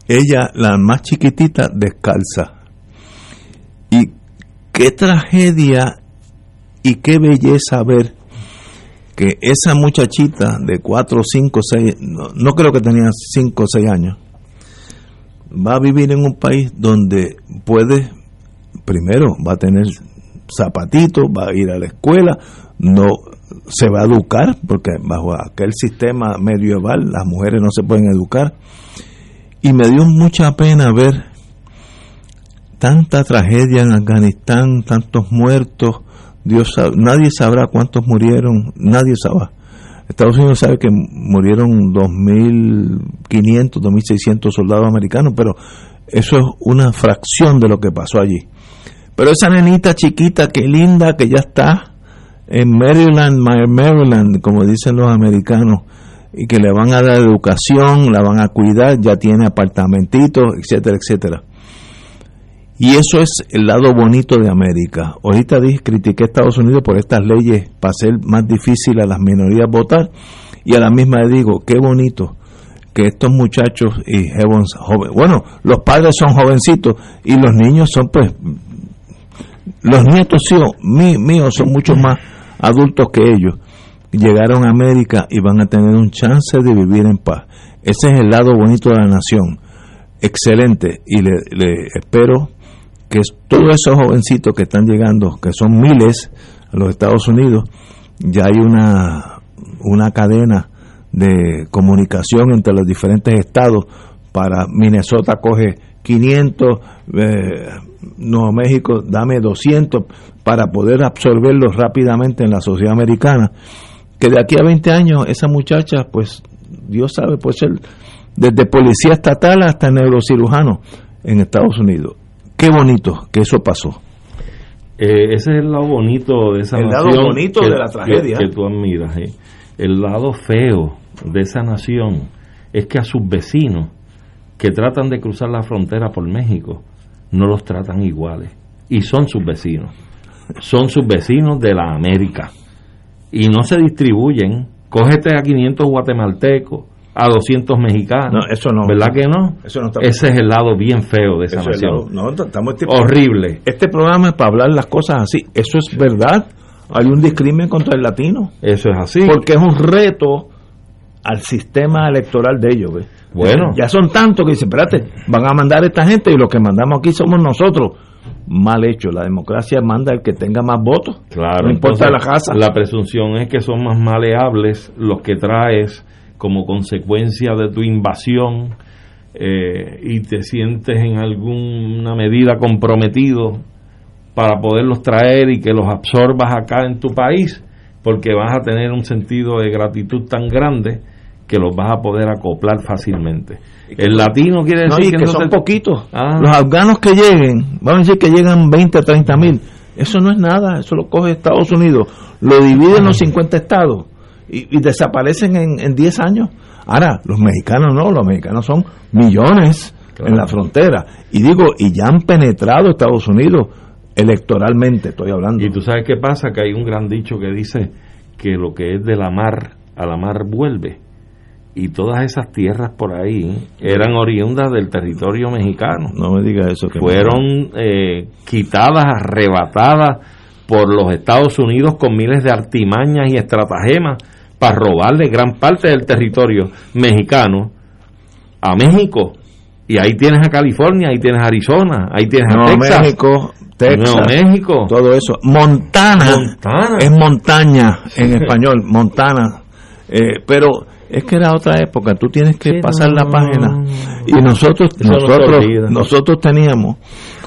Ella, la más chiquitita, descalza. Qué tragedia y qué belleza ver que esa muchachita de 4, 5, 6, no, no creo que tenía 5 o 6 años, va a vivir en un país donde puede, primero, va a tener zapatitos, va a ir a la escuela, no se va a educar, porque bajo aquel sistema medieval las mujeres no se pueden educar. Y me dio mucha pena ver tanta tragedia en Afganistán, tantos muertos, Dios sabe- nadie sabrá cuántos murieron, nadie sabrá. Estados Unidos sabe que murieron 2.500, 2.600 soldados americanos, pero eso es una fracción de lo que pasó allí. Pero esa nenita chiquita, qué linda, que ya está en Maryland, Ma- Maryland, como dicen los americanos, y que le van a dar educación, la van a cuidar, ya tiene apartamentitos, etcétera, etcétera. Y eso es el lado bonito de América. Ahorita dije, critiqué a Estados Unidos por estas leyes para hacer más difícil a las minorías votar. Y a la misma le digo, qué bonito que estos muchachos y jóvenes, bueno, los padres son jovencitos y los niños son pues, los nietos sí, mí- míos son mucho más adultos que ellos. Llegaron a América y van a tener un chance de vivir en paz. Ese es el lado bonito de la nación. Excelente. Y le, le espero que todos esos jovencitos que están llegando, que son miles a los Estados Unidos, ya hay una, una cadena de comunicación entre los diferentes estados. Para Minnesota coge 500, eh, Nuevo México dame 200 para poder absorberlos rápidamente en la sociedad americana. Que de aquí a 20 años esa muchacha, pues Dios sabe, puede ser desde policía estatal hasta neurocirujano en Estados Unidos. Qué bonito que eso pasó. Eh, ese es el lado bonito de esa El lado nación bonito que, de la tragedia. que, que tú admiras. eh. El lado feo de esa nación es que a sus vecinos que tratan de cruzar la frontera por México no los tratan iguales. Y son sus vecinos. Son sus vecinos de la América. Y no se distribuyen. Cógete a 500 guatemaltecos, a 200 mexicanos. No, eso no. ¿Verdad que no? Eso no está Ese es el lado bien feo de esa nación. lo- no, estamos este- Horrible. Este programa es para hablar las cosas así. Eso es verdad. Hay un discrimen contra el latino. Eso es así. Porque es un reto al sistema electoral de ellos. ¿ves? Bueno. Ya son tantos que dicen, espérate, van a mandar esta gente y los que mandamos aquí somos nosotros. Mal hecho. La democracia manda el que tenga más votos. Claro, No importa entonces, la raza. La presunción es que son más maleables los que traes como consecuencia de tu invasión eh, y te sientes en alguna medida comprometido para poderlos traer y que los absorbas acá en tu país, porque vas a tener un sentido de gratitud tan grande que los vas a poder acoplar fácilmente. El latino quiere No, decir y que no son te- poquitos. Ah. Los afganos que lleguen, vamos a decir que llegan 20, 30 mil. Eso no es nada, eso lo coge Estados Unidos, lo divide en los 50 estados y, y desaparecen en, en 10 años. Ahora, los mexicanos no, los mexicanos son millones Claro. en la frontera. Y digo, y ya han penetrado Estados Unidos electoralmente, estoy hablando. Y tú sabes qué pasa, que hay un gran dicho que dice que lo que es de la mar a la mar vuelve. Y todas esas tierras por ahí eran oriundas del territorio mexicano. No me digas eso. Que Fueron eh, quitadas, arrebatadas por los Estados Unidos con miles de artimañas y estratagemas para robarle gran parte del territorio mexicano a México. Y ahí tienes a California, ahí tienes a Arizona, ahí tienes a Nuevo Texas. México, Texas, Nuevo México. todo eso. Montana, Montana. es montaña en español, Montana. Eh, pero es que era otra época, tú tienes que Sí, pasar la no. página. Y nosotros, no nosotros, nosotros teníamos.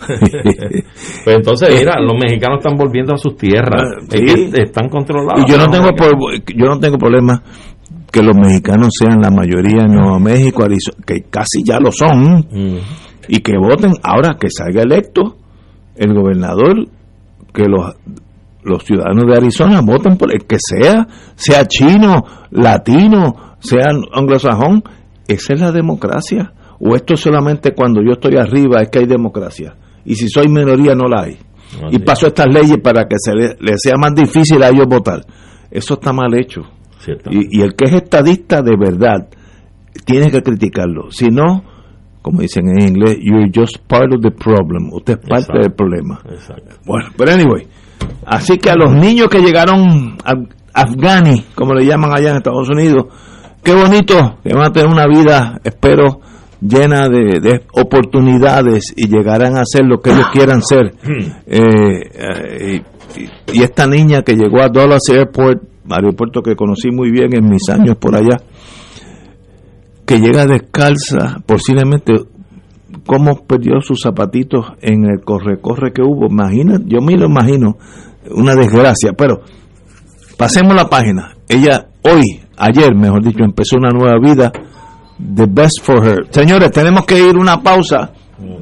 Pues entonces, mira, los mexicanos están volviendo a sus tierras. Ah, Es sí. que están controlados. y yo no tengo por- yo no tengo problema que los mexicanos sean la mayoría en Nuevo México, Arizona, que casi ya lo son, Mm. y que voten ahora que salga electo el gobernador, que los los ciudadanos de Arizona voten por el que sea, sea chino, latino, sea anglosajón, esa es la democracia. O esto solamente cuando yo estoy arriba es que hay democracia. Y si soy minoría no la hay. Y paso estas leyes para que se le, le sea más difícil a ellos votar. Eso está mal hecho. Y, y el que es estadista de verdad tiene que criticarlo. Si no, como dicen en inglés, you're just part of the problem. Usted es parte Exacto. del problema. Exacto. Bueno, pero anyway. Así que a los niños que llegaron a afgani, como le llaman allá en Estados Unidos, qué bonito que van a tener una vida, espero, llena de, de oportunidades y llegarán a ser lo que ellos quieran ser. Eh, eh, y, y esta niña que llegó a Dallas Airport, aeropuerto que conocí muy bien en mis años por allá, que llega descalza, posiblemente cómo perdió sus zapatitos en el corre-corre que hubo. Imagina, yo me lo imagino, una desgracia. Pero pasemos la página. Ella hoy, ayer, mejor dicho, empezó una nueva vida. The best for her. Señores, tenemos que ir una pausa.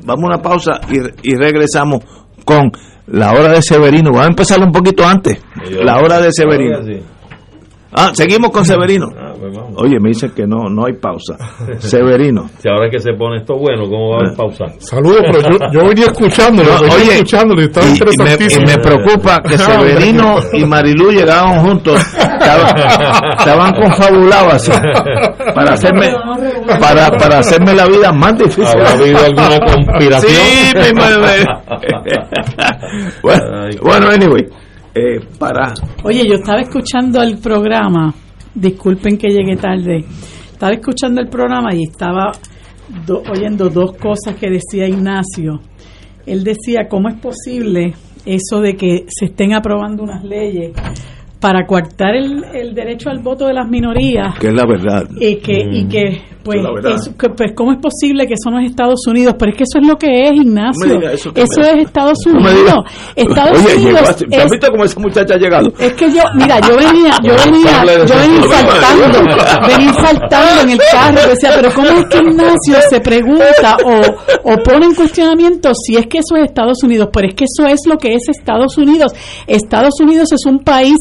Vamos a una pausa y, y regresamos con la hora de Severino. Vamos a empezar un poquito antes. La hora de Severino. Ah, seguimos con Severino. Ah, pues. Oye, me dicen que no, no hay pausa. Severino. Si ahora que se pone esto bueno, ¿cómo va a haber pausa? Saludos, pero yo, yo venía escuchándolo, No, oye, escuchándolo y estaba y, y me, interesantísimo. y me preocupa que Severino y Marilú llegaban juntos, estaban, estaban confabulados así, para hacerme, para, para hacerme la vida más difícil. ¿Habrá habido alguna conspiración? Sí, mi madre. bueno, Ay, bueno, anyway, eh, para Oye, yo estaba escuchando el programa, disculpen que llegué tarde, estaba escuchando el programa y estaba do- oyendo dos cosas que decía Ignacio. Él decía, ¿cómo es posible eso de que se estén aprobando unas leyes para coartar el, el derecho al voto de las minorías? que es la verdad. y que y que pues, Eso es que, pues, cómo es posible que eso no es Estados Unidos pero es que eso es lo que es Ignacio eso que eso me- es Estados Unidos. Estados Oye, Unidos. ¿Te has es, visto cómo esa muchacha ha llegado? es que yo mira yo venía yo venía yo venía saltando venía saltando en el carro decía pero cómo es que Ignacio se pregunta o, o pone en cuestionamiento si es que eso es Estados Unidos pero es que eso es lo que es Estados Unidos Estados Unidos es un país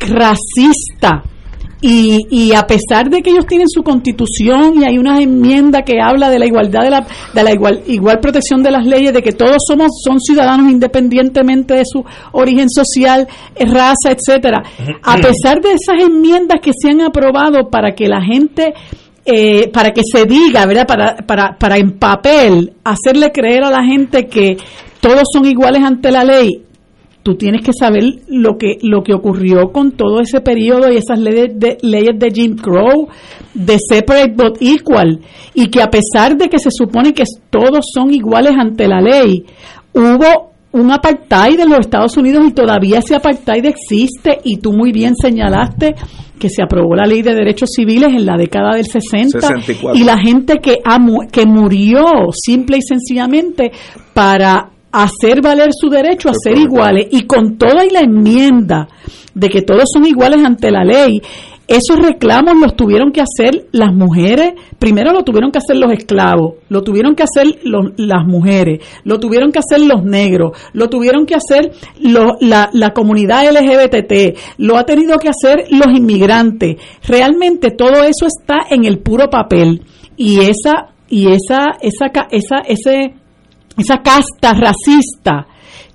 racista Y, y a pesar de que ellos tienen su constitución y hay una enmienda que habla de la igualdad de la, de la igual, igual protección de las leyes, de que todos somos son ciudadanos independientemente de su origen social, eh, raza, etcétera. A pesar de esas enmiendas que se han aprobado para que la gente eh, para que se diga, ¿verdad? Para, para, para en papel hacerle creer a la gente que todos son iguales ante la ley, tú tienes que saber lo que lo que ocurrió con todo ese periodo y esas leyes de, leyes de Jim Crow, de separate but equal, y que a pesar de que se supone que todos son iguales ante la ley, hubo un apartheid de los Estados Unidos y todavía ese apartheid existe y tú muy bien señalaste que se aprobó la ley de derechos civiles en la década del 60 64. y la gente que, ha que murió simple y sencillamente para hacer valer su derecho a ser iguales. y con toda y la enmienda de que todos son iguales ante la ley, esos reclamos los tuvieron que hacer las mujeres, primero lo tuvieron que hacer los esclavos, lo tuvieron que hacer los- las mujeres, lo tuvieron que hacer los negros, lo tuvieron que hacer lo- la, la comunidad LGBT, lo ha tenido que hacer los inmigrantes. Realmente todo eso está en el puro papel. Y esa y esa esa esa ese esa casta racista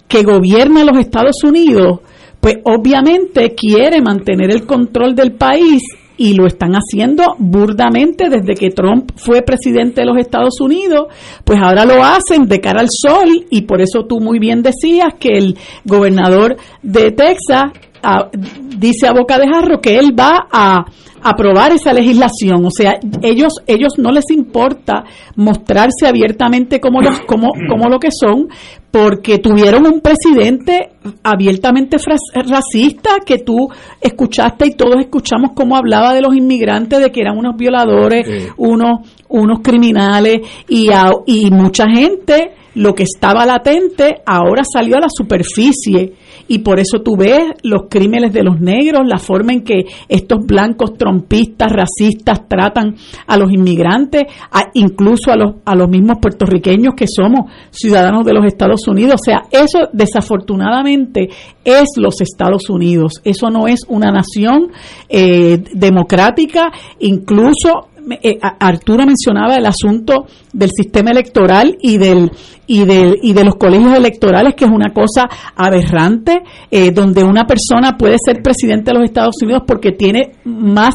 que gobierna los Estados Unidos, pues obviamente quiere mantener el control del país y lo están haciendo burdamente desde que Trump fue presidente de los Estados Unidos, pues ahora lo hacen de cara al sol y por eso tú muy bien decías que el gobernador de Texas dice a boca de jarro que él va a aprobar esa legislación, o sea, ellos ellos no les importa mostrarse abiertamente como los como como lo que son porque tuvieron un presidente abiertamente racista que tú escuchaste y todos escuchamos cómo hablaba de los inmigrantes de que eran unos violadores, unos unos criminales y a- y mucha gente lo que estaba latente ahora salió a la superficie y por eso tú ves los crímenes de los negros, la forma en que estos blancos trompistas, racistas tratan a los inmigrantes, a- incluso a los, a los mismos puertorriqueños que somos ciudadanos de los Estados Unidos. O sea, eso desafortunadamente es los Estados Unidos. Eso no es una nación eh, democrática, incluso eh, Arturo mencionaba el asunto del sistema electoral y del y del y de los colegios electorales que es una cosa aberrante eh, donde una persona puede ser presidente de los Estados Unidos porque tiene más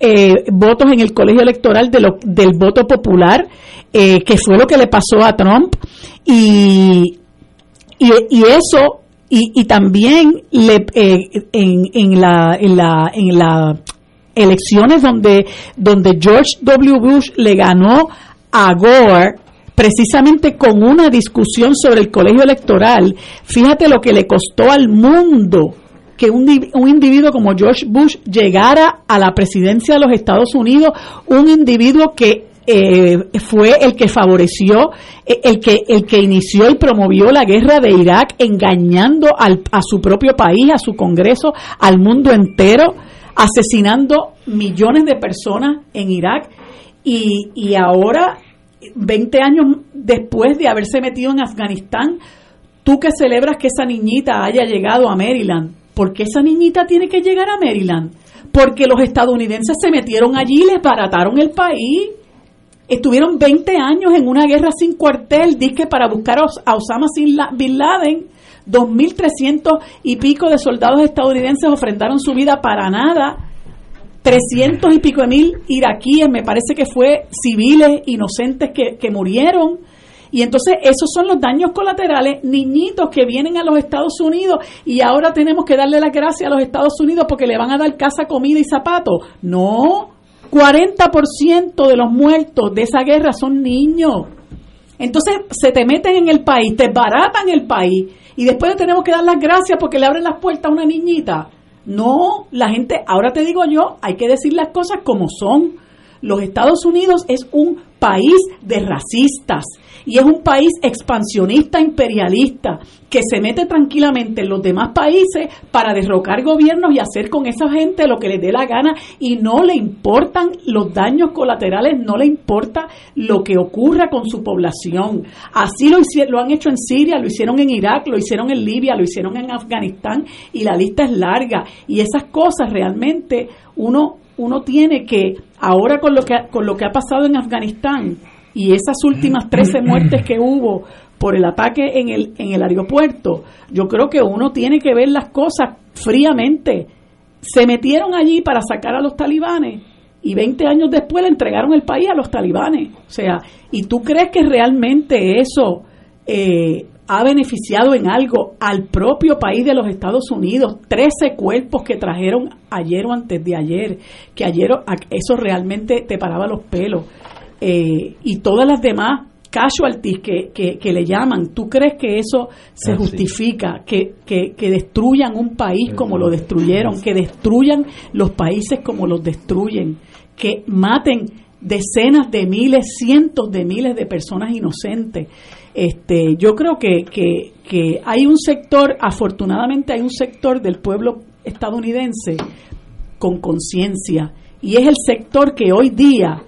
eh, votos en el colegio electoral de lo, del voto popular eh, que fue lo que le pasó a Trump. Y y, y eso y, y también le, eh, en, en la en la en la elecciones donde donde George W. Bush le ganó a Gore precisamente con una discusión sobre el colegio electoral fíjate lo que le costó al mundo que un, un individuo como George Bush llegara a la presidencia de los Estados Unidos, un individuo que eh, fue el que favoreció, eh, el que, el que inició y promovió la guerra de Irak, engañando al- a su propio país, a su Congreso, al mundo entero, asesinando millones de personas en Irak. Y, y ahora, 20 años después de haberse metido en Afganistán, tú que celebras que esa niñita haya llegado a Maryland, ¿por qué esa niñita tiene que llegar a Maryland? Porque los estadounidenses se metieron allí y les barataron el país. Estuvieron 20 años en una guerra sin cuartel, disque para buscar a Os- a Osama Bin Laden. 2.300 y pico de soldados estadounidenses ofrendaron su vida para nada. 300 y pico de mil iraquíes, me parece que fue civiles inocentes que, que murieron. Y entonces esos son los daños colaterales, niñitos que vienen a los Estados Unidos y ahora tenemos que darle las gracias a los Estados Unidos porque le van a dar casa, comida y zapatos. No, 40% de los muertos de esa guerra son niños. Entonces se te meten en el país, te baratan el país y después le tenemos que dar las gracias porque le abren las puertas a una niñita. No, la gente, ahora te digo yo, hay que decir las cosas como son. Los Estados Unidos es un país de racistas y es un país expansionista imperialista que se mete tranquilamente en los demás países para derrocar gobiernos y hacer con esa gente lo que les dé la gana y no le importan los daños colaterales, no le importa lo que ocurra con su población. Así lo, hicieron, lo han hecho en Siria, lo hicieron en Irak, lo hicieron en Libia, lo hicieron en Afganistán y la lista es larga y esas cosas realmente uno uno tiene que, ahora con lo que, con lo que ha pasado en Afganistán y esas últimas 13 muertes que hubo por el ataque en el, en el aeropuerto, yo creo que uno tiene que ver las cosas fríamente. Se metieron allí para sacar a los talibanes y 20 años después le entregaron el país a los talibanes. O sea, ¿y tú crees que realmente eso eh, ha beneficiado en algo al propio país de los Estados Unidos? 13 cuerpos que trajeron ayer o antes de ayer, que ayer eso realmente te paraba los pelos. Eh, y todas las demás casualties que, que, que, le llaman, ¿tú crees que eso se justifica? Que, que, que, destruyan un país como lo destruyeron, que destruyan los países como los destruyen, que maten decenas de miles, cientos de miles de personas inocentes. Este, yo creo que, que, que hay un sector, afortunadamente hay un sector del pueblo estadounidense con conciencia y es el sector que hoy día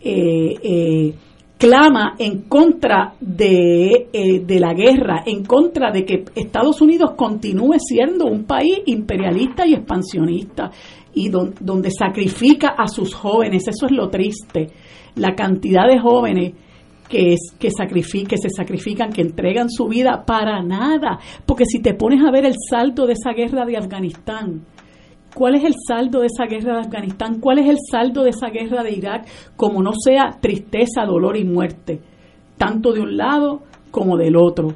eh, eh, clama en contra de, eh, de, la guerra, en contra de que Estados Unidos continúe siendo un país imperialista y expansionista y donde sacrifica a sus jóvenes. Eso es lo triste. La cantidad de jóvenes que, es, que, que se sacrifican, que entregan su vida para nada. Porque si te pones a ver el salto de esa guerra de Afganistán, ¿Cuál es el saldo de esa guerra de Afganistán? ¿Cuál es el saldo de esa guerra de Irak? Como no sea tristeza, dolor y muerte, tanto de un lado como del otro.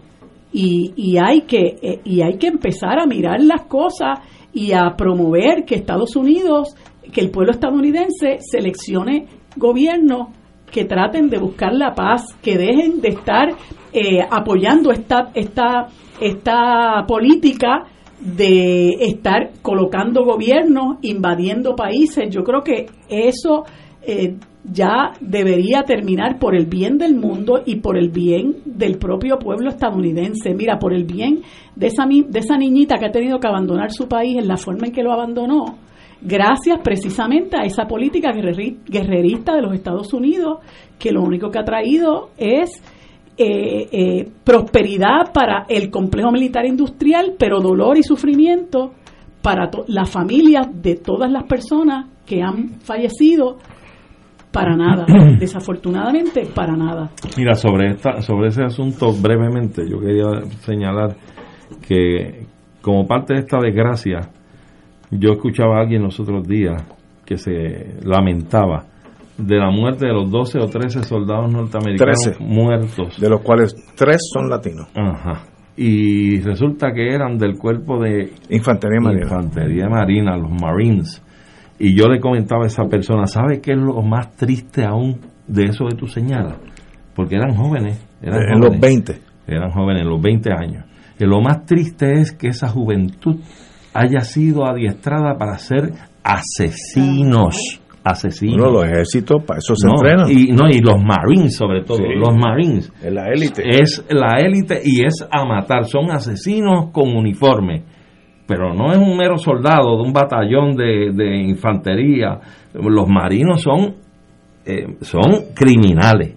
Y, hay que, eh, y hay que empezar a mirar las cosas y a promover que Estados Unidos, que el pueblo estadounidense seleccione gobiernos que traten de buscar la paz, que dejen de estar eh, apoyando esta, esta, esta política de estar colocando gobiernos, invadiendo países. Yo creo que eso eh, ya debería terminar por el bien del mundo y por el bien del propio pueblo estadounidense. Mira, por el bien de esa, de esa niñita que ha tenido que abandonar su país en la forma en que lo abandonó, gracias precisamente a esa política guerrerista de los Estados Unidos, que lo único que ha traído es eh, eh, prosperidad para el complejo militar industrial, pero dolor y sufrimiento para las familias de todas las personas que han fallecido para nada, desafortunadamente para nada. Mira, sobre esta sobre ese asunto brevemente, yo quería señalar que como parte de esta desgracia, yo escuchaba a alguien los otros días que se lamentaba de la muerte de los 12 o 13 soldados norteamericanos muertos. De los cuales tres son latinos. Ajá. Y resulta que eran del cuerpo de Infantería Marina. Infantería Marina, los Marines. Y yo le comentaba a esa persona, ¿sabe qué es lo más triste aún de eso que tú señalas? Porque eran jóvenes. Eran en los 20. Eran jóvenes, en los 20 años. Y lo más triste es que esa juventud haya sido adiestrada para ser asesinos asesinos. No, los ejércitos para eso se entrenan. Y, no, y los Marines sobre todo, los Marines. Es la élite. Es la élite y es a matar, son asesinos con uniforme. Pero no es un mero soldado de un batallón de, de infantería. Los marinos son, eh, son criminales.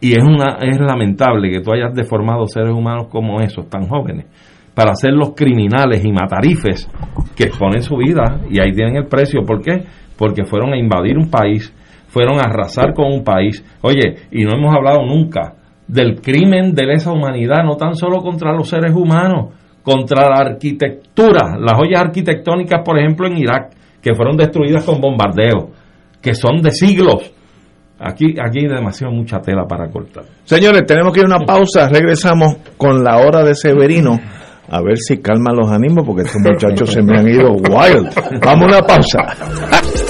Y es, una, es lamentable que tú hayas deformado seres humanos como esos, tan jóvenes, para ser los criminales y matarifes que exponen su vida y ahí tienen el precio. ¿Por qué? Porque fueron a invadir un país, fueron a arrasar con un país. Oye, y no hemos hablado nunca del crimen de lesa humanidad, no tan solo contra los seres humanos, contra la arquitectura, las joyas arquitectónicas, por ejemplo, en Irak, que fueron destruidas con bombardeos, que son de siglos. Aquí, aquí hay demasiado mucha tela para cortar. Señores, tenemos que ir a una pausa. Regresamos con la hora de Severino. A ver si calma los ánimos, porque estos muchachos se me han ido wild. Vamos a una pausa.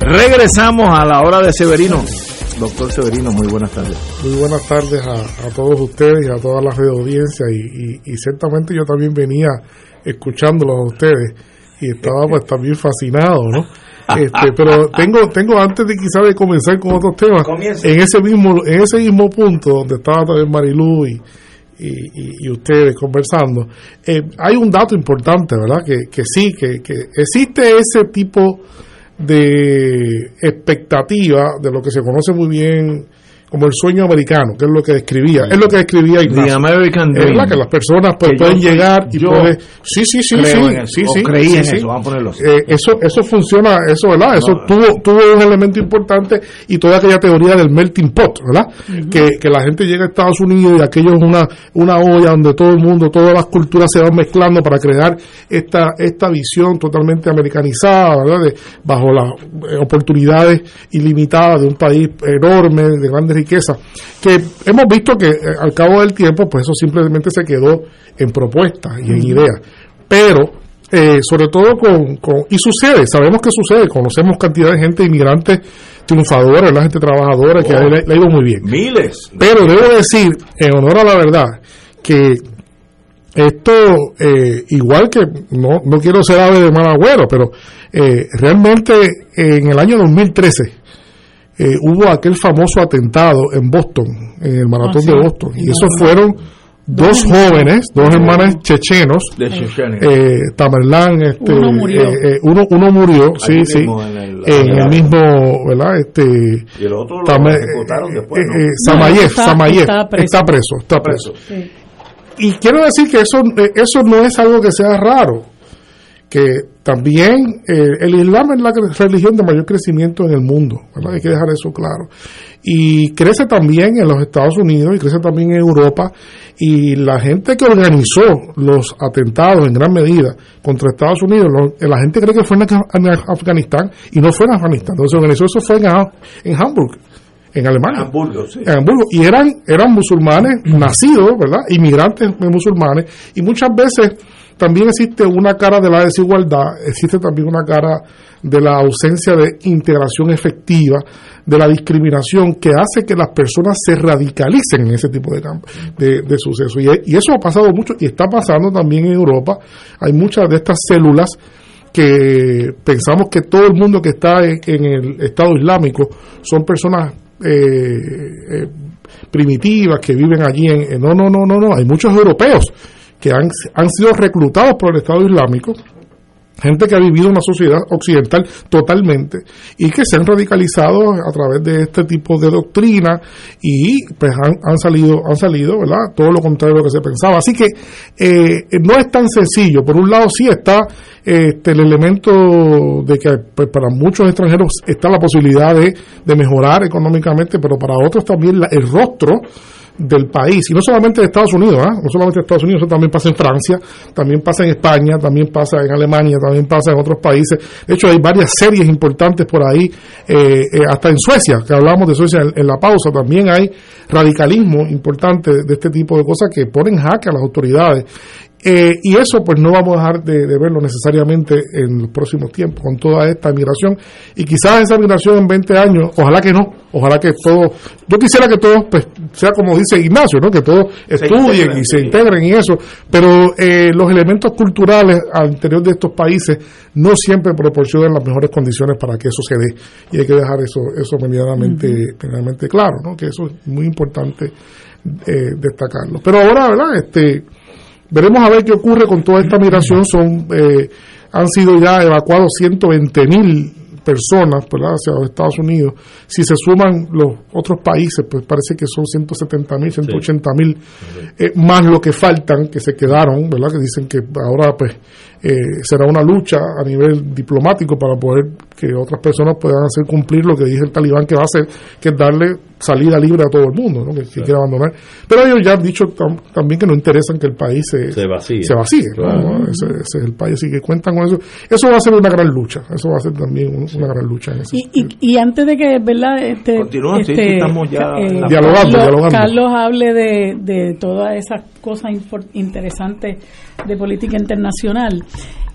Regresamos a la hora de Severino. Doctor Severino, muy buenas tardes. Muy buenas tardes a, a todos ustedes y a todas las audiencias y, y, y ciertamente yo también venía escuchándolos a ustedes y estaba pues también fascinado, ¿no? Este, pero tengo tengo antes de quizás de comenzar con otros temas en ese mismo en ese mismo punto donde estaba también Marilú y, y, y- ustedes conversando eh, hay un dato importante verdad que, que sí que, que existe ese tipo de expectativa de lo que se conoce muy bien como el sueño americano, que es lo que describía, es lo que describía The Ignacio. American Es Dream. verdad que las personas pues, Que pueden llegar y pueden sí sí sí sí, en eso, sí, o sí, creí sí, en sí. eso, vamos a ponerlo así. Eh, eso eso funciona eso verdad eso tuvo tuvo un elemento importante y toda aquella teoría del melting pot verdad que, que la gente llega a Estados Unidos y aquello es una una olla donde todo el mundo todas las culturas se van mezclando para crear esta esta visión totalmente americanizada verdad de, bajo las eh, oportunidades ilimitadas de un país enorme de grandes riquezas que hemos visto que eh, al cabo del tiempo pues eso simplemente se quedó en propuestas y en ideas pero eh, sobre todo con, con- y sucede, sabemos que sucede, conocemos cantidad de gente inmigrantes triunfadora, la gente trabajadora que le, le ha ido muy bien. Miles. Pero debo decir, en honor a la verdad, que esto, eh, igual que, no, no quiero ser ave de mal agüero, pero eh, realmente en el año 2013 eh, hubo aquel famoso atentado en Boston, en el maratón Ah, sí. de Boston, y esos fueron dos jóvenes, dos hermanas chechenos, De Chechenia. eh, Tamerlán, este, Uno murió. eh, eh, uno, uno murió, sí, sí, en el- en el mismo, ¿verdad? Este, Y el otro lo Tamer- después, eh, ¿no? eh, Samayev, No, está- Samayev, está preso. está preso, está preso. Sí. Y quiero decir que eso, eso no es algo que sea raro, que también eh, el Islam es la religión de mayor crecimiento en el mundo, ¿verdad? hay que dejar eso claro. Y crece también en los Estados Unidos y crece también en Europa, y la gente que organizó los atentados en gran medida contra Estados Unidos, lo- la gente cree que fue en, Af- en Afganistán y no fue en Afganistán, entonces se organizó eso fue en, en Hamburg, en Alemania Hamburgo, sí. en Hamburgo y eran eran musulmanes nacidos verdad inmigrantes musulmanes y muchas veces también existe una cara de la desigualdad existe también una cara de la ausencia de integración efectiva de la discriminación que hace que las personas se radicalicen en ese tipo de, de, de sucesos. Y, eso ha pasado mucho y está pasando también en Europa. Hay muchas de estas células que pensamos que todo el mundo que está en, el Estado Islámico son personas eh, eh, primitivas que viven allí en- no no no no no hay muchos europeos que han, han sido reclutados por el Estado Islámico gente que ha vivido una sociedad occidental totalmente y que se han radicalizado a través de este tipo de doctrina y pues han, han salido han salido verdad todo lo contrario de lo que se pensaba. Así que eh, no es tan sencillo. Por un lado sí está este, el elemento de que pues, para muchos extranjeros está la posibilidad de, de mejorar económicamente pero para otros también la- el rostro del país, y no solamente de Estados Unidos, ¿ah? no solamente de Estados Unidos, eso también pasa en Francia, también pasa en España, también pasa en Alemania, también pasa en otros países. De hecho, hay varias series importantes por ahí, eh, eh, hasta en Suecia, que hablamos de Suecia en, en la pausa, también hay radicalismo importante de este tipo de cosas que ponen jaque a las autoridades. Eh, y eso pues no vamos a dejar de, de verlo necesariamente en los próximos tiempos con toda esta migración y quizás esa migración en 20 años, ojalá que no, ojalá que todo, yo quisiera que todos pues sea como dice Ignacio, ¿no? que todos estudien y se integren y eso, pero eh, los elementos culturales al interior de estos países no siempre proporcionan las mejores condiciones para que eso se dé y hay que dejar eso eso medianamente, medianamente claro, ¿no? que eso es muy importante eh, destacarlo. Pero ahora, ¿verdad? Este, veremos a ver qué ocurre con toda esta migración. Son eh, han sido ya evacuados 120 mil personas ¿verdad? hacia los Estados Unidos. Si se suman los otros países, pues parece que son 170 mil, 180 mil, eh, más lo que faltan, que se quedaron, ¿verdad? que dicen que ahora pues eh, será una lucha a nivel diplomático para poder que otras personas puedan hacer cumplir lo que dice el talibán que va a hacer, que es darle salida libre a todo el mundo, ¿no? que, que quiera abandonar. Pero ellos ya han dicho tam- también que no interesan que el país se, Se vacíe. se vacíe, ¿no? Claro. ese, ese es el país, así que cuentan con eso. Eso va a ser una gran lucha, eso va a ser también un- una gran lucha en ese Y, y, y antes de que, ¿verdad? Este, Continúa, sí, este, sí, estamos ya eh, Dialogando, Carlos, dialogando. Carlos hable de, de todas esas cosas interesantes de política internacional.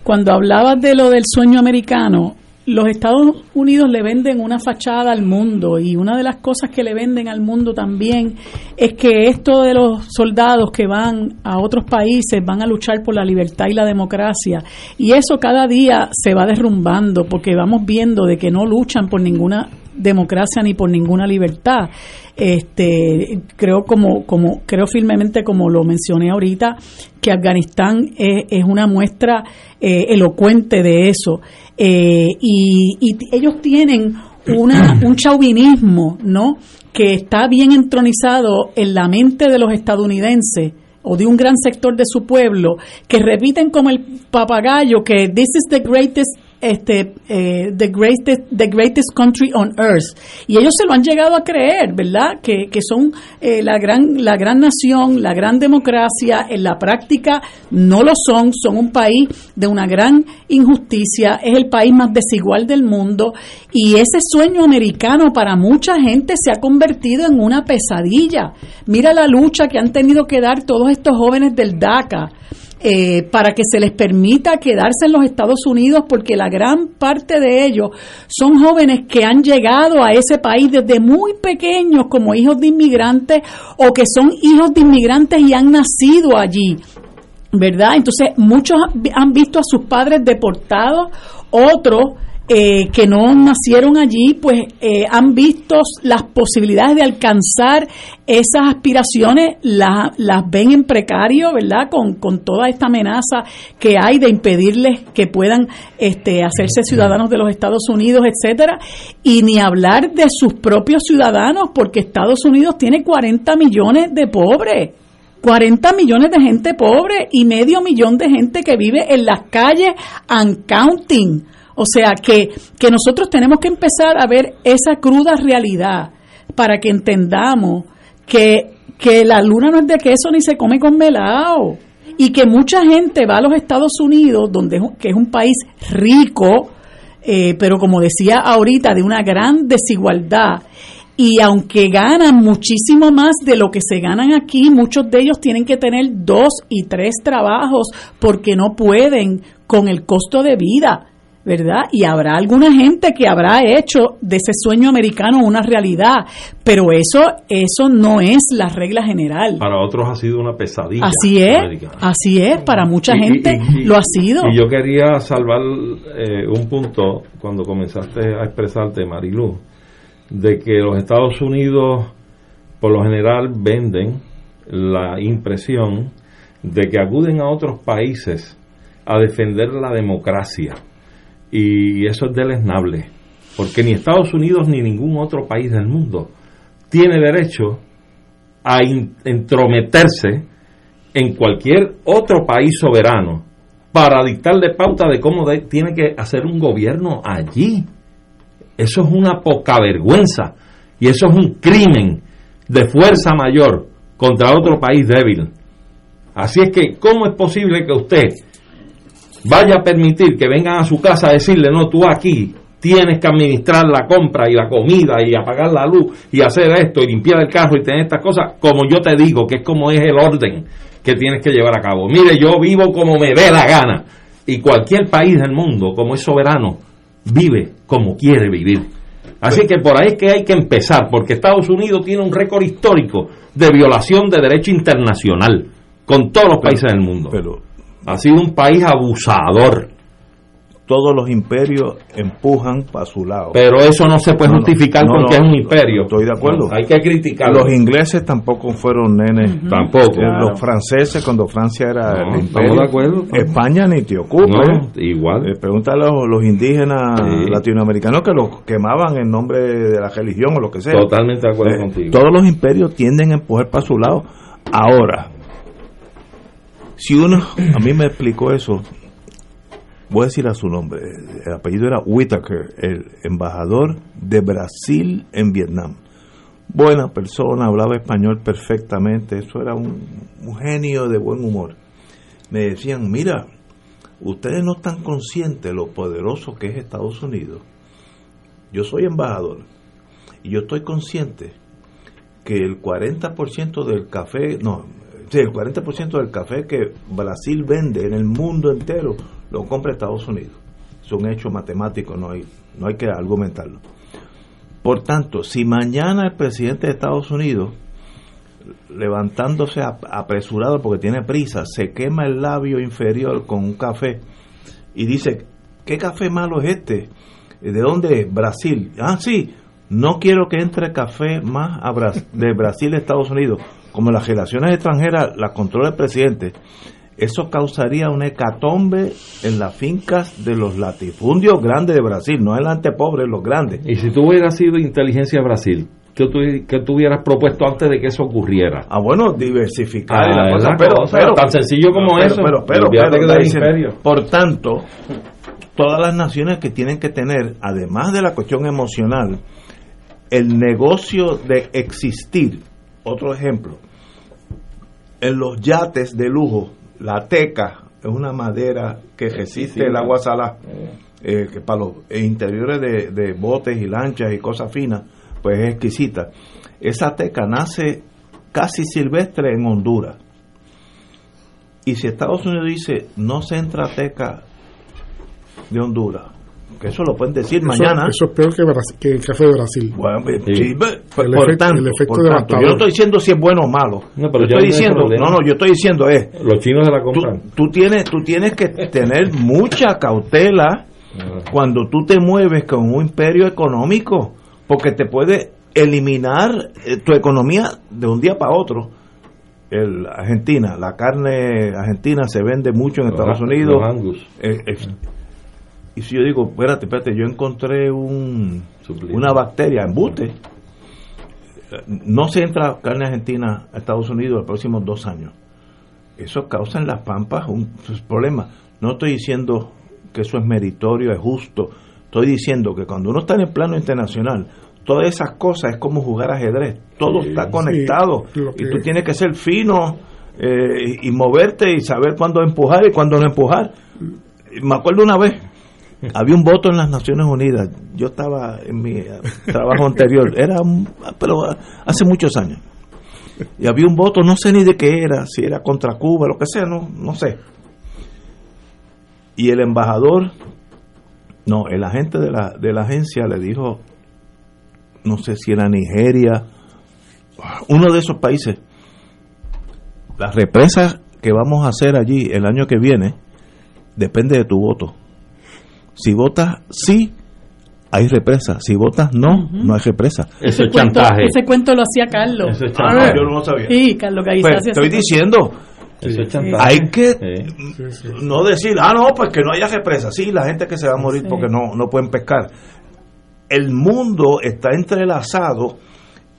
Cuando hablabas de lo del sueño americano, los Estados Unidos le venden una fachada al mundo y una de las cosas que le venden al mundo también es que esto de los soldados que van a otros países van a luchar por la libertad y la democracia y eso cada día se va derrumbando porque vamos viendo de que no luchan por ninguna democracia ni por ninguna libertad. Este, creo como, como, creo firmemente como lo mencioné ahorita, que Afganistán es, una muestra eh, elocuente de eso. Eh, y, ellos tienen una, un chauvinismo, ¿no? Que está bien entronizado en la mente de los estadounidenses o de un gran sector de su pueblo que repiten como el papagayo que this is the greatest este eh, the greatest the greatest country on earth. Y ellos se lo han llegado a creer verdad que, que son eh, la gran la gran nación la gran democracia en la práctica no lo son. Son un país de una gran injusticia. Es el país más desigual del mundo. Y ese sueño americano para mucha gente se ha convertido en una pesadilla. Mira la lucha que han tenido que dar todos estos jóvenes del DACA eh, para que se les permita quedarse en los Estados Unidos, porque la gran parte de ellos son jóvenes que han llegado a ese país desde muy pequeños como hijos de inmigrantes o que son hijos de inmigrantes y han nacido allí. ¿Verdad? Entonces, muchos han visto a sus padres deportados, otros eh, que no nacieron allí, pues eh, han visto las posibilidades de alcanzar esas aspiraciones, la- las ven en precario, ¿verdad? Con, con toda esta amenaza que hay de impedirles que puedan este, hacerse ciudadanos de los Estados Unidos, etcétera, y ni hablar de sus propios ciudadanos, porque Estados Unidos tiene 40 millones de pobres. 40 millones de gente pobre y medio millón de gente que vive en las calles and counting. O sea que, que nosotros tenemos que empezar a ver esa cruda realidad para que entendamos que, que la luna no es de queso ni se come con melao. Y que mucha gente va a los Estados Unidos, donde es que es un país rico, eh, pero como decía ahorita, de una gran desigualdad. Y aunque ganan muchísimo más de lo que se ganan aquí, muchos de ellos tienen que tener dos y tres trabajos porque no pueden con el costo de vida, ¿verdad? Y habrá alguna gente que habrá hecho de ese sueño americano una realidad, pero eso eso no es la regla general. Para otros ha sido una pesadilla. Así es, americana. así es, para mucha Y- y- gente y- lo ha sido. Y yo quería salvar eh, un punto cuando comenzaste a expresarte, Marilu, de que los Estados Unidos por lo general venden la impresión de que acuden a otros países a defender la democracia. Y eso es deleznable, porque ni Estados Unidos ni ningún otro país del mundo tiene derecho a entrometerse en cualquier otro país soberano para dictarle pauta de cómo tiene que hacer un gobierno allí. Eso es una poca vergüenza y eso es un crimen de fuerza mayor contra otro país débil. Así es que, ¿cómo es posible que usted vaya a permitir que vengan a su casa a decirle, no, tú aquí tienes que administrar la compra y la comida y apagar la luz y hacer esto y limpiar el carro y tener estas cosas, como yo te digo, que es como es el orden que tienes que llevar a cabo. Mire, yo vivo como me dé la gana y cualquier país del mundo, como es soberano, vive como quiere vivir. Así que por ahí es que hay que empezar, porque Estados Unidos tiene un récord histórico de violación de derecho internacional con todos los países del mundo. Ha sido un país abusador. Todos los imperios empujan para su lado. Pero eso no se puede No, justificar no, porque no, es un imperio. Estoy de acuerdo. Hay que criticarlo. Los ingleses tampoco fueron nenes. Tampoco. Eh, Los franceses cuando Francia era No, el estamos imperio. de acuerdo. España ni te ocupe. No, igual. Eh, pregúntale a los, los indígenas Sí. latinoamericanos que los quemaban en nombre de la religión o lo que sea. Totalmente de acuerdo Eh, contigo. Todos los imperios tienden a empujar para su lado. Ahora, si uno, a mí me explicó eso, voy a decir a su nombre, el apellido era Whitaker, el embajador de Brasil en Vietnam. Buena persona, hablaba español perfectamente, eso era un, un genio de buen humor. Me decían, mira, ustedes no están conscientes de lo poderoso que es Estados Unidos. Yo soy embajador y yo estoy consciente que el 40% del café, no, el 40% del café que Brasil vende en el mundo entero lo compra Estados Unidos. Es un hecho matemático, no hay, no hay que argumentarlo. Por tanto, si mañana el presidente de Estados Unidos, levantándose ap- apresurado porque tiene prisa, se quema el labio inferior con un café y dice, ¿qué café malo es este? ¿De dónde es? Brasil. Ah, sí, no quiero que entre café más de Brasil a Estados Unidos. Como las relaciones extranjeras las controla el presidente, eso causaría una hecatombe en las fincas de los latifundios grandes de Brasil, no en la antepobre, los grandes. Y si tú hubieras sido inteligencia Brasil, ¿qué tú, qué tú hubieras propuesto antes de que eso ocurriera? Ah, bueno, diversificar Ah, la cosa, la pero, cosa, pero- tan sencillo como pero- eso. Pero, pero, pero, dicen, por tanto, todas las naciones que tienen que tener, además de la cuestión emocional, el negocio de existir. Otro ejemplo, en los yates de lujo, la teca es una madera que resiste sí, el agua salada, eh, que para los interiores de, de botes y lanchas y cosas finas, pues es exquisita. Esa teca nace casi silvestre en Honduras. Y si Estados Unidos dice no se entra teca de Honduras, que eso lo pueden decir Eso- mañana. Eso es peor que, el café de Brasil. Bueno, eh, sí, El por efecto- tanto, el efecto por tanto, devastador. yo no estoy diciendo si es bueno o malo. No, pero yo estoy no diciendo, no, no, yo estoy diciendo es, Los chinos se la compran. tú tienes, tú tienes que tener mucha cautela cuando tú te mueves con un imperio económico, porque te puede eliminar eh, tu economía de un día para otro. El Argentina, la carne argentina se vende mucho en Los Estados a- Unidos. los Angus. Eh, eh, y si yo digo, espérate, espérate, yo encontré un, Sublime. una bacteria, embuste, no se entra carne argentina a Estados Unidos los próximos dos años. Eso causa en las pampas un problema. No estoy diciendo que eso es meritorio, es justo. Estoy diciendo que cuando uno está en el plano internacional, todas esas cosas es como jugar ajedrez. Todo Sí, está conectado. Y tú tienes que ser fino eh, y, y moverte y saber cuándo empujar y cuándo no empujar. Me acuerdo una vez, había un voto en las Naciones Unidas. Yo estaba en mi eh, trabajo anterior, era pero ah, hace muchos años. Y había un voto, no sé ni de qué era, si era contra Cuba, lo que sea, no, no sé. Y el embajador, no, el agente de la, de la agencia le dijo, no sé si era Nigeria, uno de esos países, las represas que vamos a hacer allí el año que viene depende de tu voto. Si votas sí, hay represa. Si votas no, no hay represa. Eso es cuento- chantaje. ese cuento lo hacía Carlos. Eso es Ah, chantaje. yo no lo sabía. Sí, Carlos Gaiza Pues, estoy ese diciendo, Eso es chantaje. Hay que Sí. no decir, ah, no, pues que no haya represa. Sí, la gente que se va a morir porque no, no pueden pescar. El mundo está entrelazado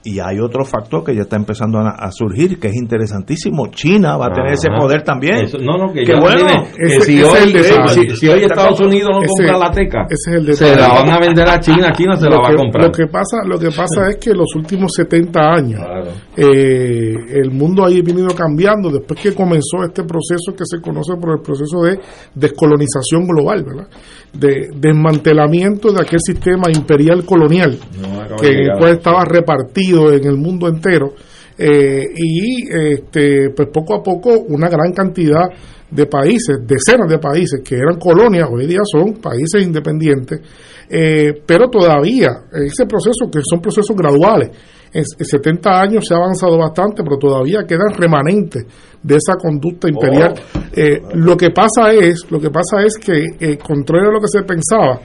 y hay otro factor que ya está empezando a, a surgir que es interesantísimo. China va a tener ese poder también. Eso- no, no, que Qué ya bueno. tiene- que Ese- si, ese es hoy, el detalle. si, si hoy Estados Unidos no Ese- compra la teca, ese es el se la van a vender a China, China se la lo va que, a comprar. Lo que pasa, lo que pasa es que los últimos 70 años Claro. eh, el mundo ha venido cambiando después que comenzó este proceso que se conoce por el proceso de descolonización global, ¿verdad? De desmantelamiento de aquel sistema imperial colonial No que de llegar. pues estaba repartido en el mundo entero eh, y este pues poco a poco una gran cantidad de países, decenas de países que eran colonias, hoy día son países independientes, eh, pero todavía ese proceso, que son procesos graduales, en, en 70 años se ha avanzado bastante, pero todavía quedan remanentes de esa conducta imperial. Eh, lo que pasa es, lo que pasa es que, contrario a lo que se pensaba,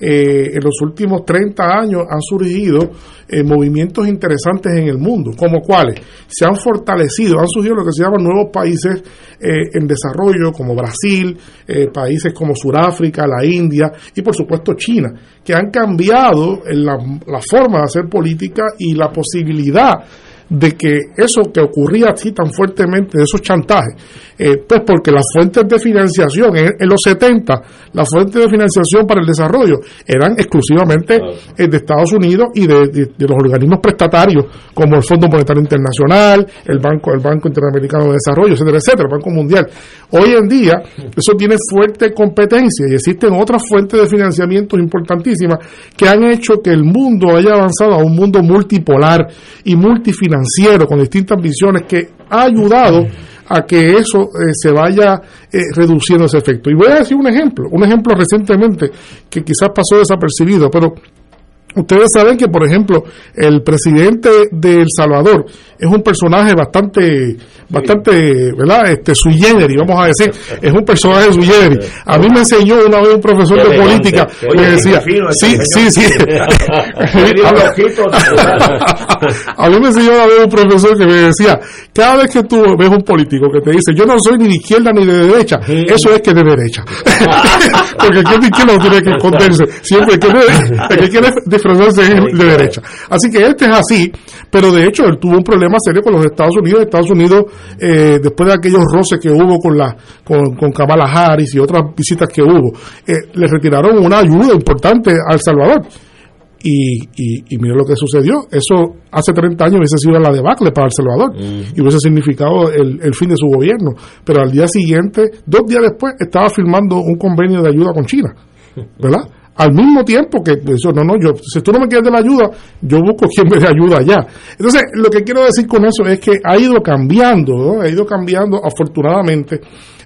eh, en los últimos 30 años han surgido eh, movimientos interesantes en el mundo, como cuáles. Se han fortalecido, han surgido lo que se llaman nuevos países eh, en desarrollo, como Brasil, eh, países como Sudáfrica, la India y por supuesto China, que han cambiado la, la forma de hacer política y la posibilidad de que eso que ocurría así tan fuertemente, de esos chantajes, eh, pues porque las fuentes de financiación en, en los 70, las fuentes de financiación para el desarrollo eran exclusivamente eh, de Estados Unidos y de, de- de los organismos prestatarios como el Fondo Monetario Internacional, el Banco, el Banco Interamericano de Desarrollo, etcétera, etcétera, el Banco Mundial. Hoy en día eso tiene fuerte competencia y existen otras fuentes de financiamiento importantísimas que han hecho que el mundo haya avanzado a un mundo multipolar y multifinanciero con distintas visiones que ha ayudado a que eso eh, se vaya eh, reduciendo ese efecto. Y voy a decir un ejemplo, un ejemplo recientemente que quizás pasó desapercibido, pero Ustedes saben que, por ejemplo, el presidente de El Salvador es un personaje bastante, bastante, ¿verdad? Este, sui generis, vamos a decir, es un personaje sui generis. A mí me enseñó una vez un profesor de política, me decía, sí, sí, sí. A mí me enseñó una vez un profesor que me decía, cada vez que tú ves un político que te dice, yo no soy ni de izquierda ni de derecha, eso es que de derecha. Porque el que es de izquierda no tiene que esconderse, siempre que, de- el que quiere es de derecha. Así que este es así, pero de hecho él tuvo un problema serio con los Estados Unidos. Estados Unidos, eh, después de aquellos roces que hubo con, la, con, con Kamala Harris y otras visitas que hubo, eh, le retiraron una ayuda importante a El Salvador. Y, y, y mira lo que sucedió. Eso hace 30 años hubiese sido la debacle para El Salvador y hubiese significado el, el fin de su gobierno. Pero al día siguiente, dos días después, estaba firmando un convenio de ayuda con China. ¿Verdad? Al mismo tiempo que, eso, no, no, yo, si tú no me quieres de la ayuda, yo busco quien me dé ayuda allá. Entonces, lo que quiero decir con eso es que ha ido cambiando, ¿no? ha ido cambiando afortunadamente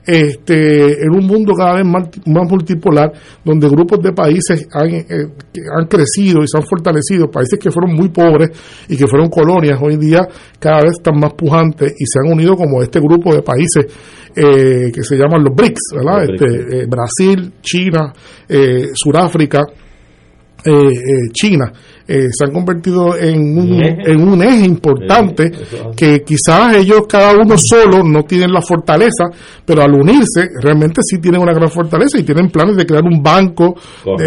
este, en un mundo cada vez más, más multipolar, donde grupos de países han, eh, han crecido y se han fortalecido, países que fueron muy pobres y que fueron colonias, hoy día cada vez están más pujantes y se han unido como este grupo de países eh, que se llaman los BRICS, ¿verdad? Los Este, eh, Brasil, China, eh, Sudáfrica, eh, eh, China, eh, se han convertido en un, en un eje importante que quizás ellos cada uno solo no tienen la fortaleza, pero al unirse realmente sí tienen una gran fortaleza y tienen planes de crear un banco,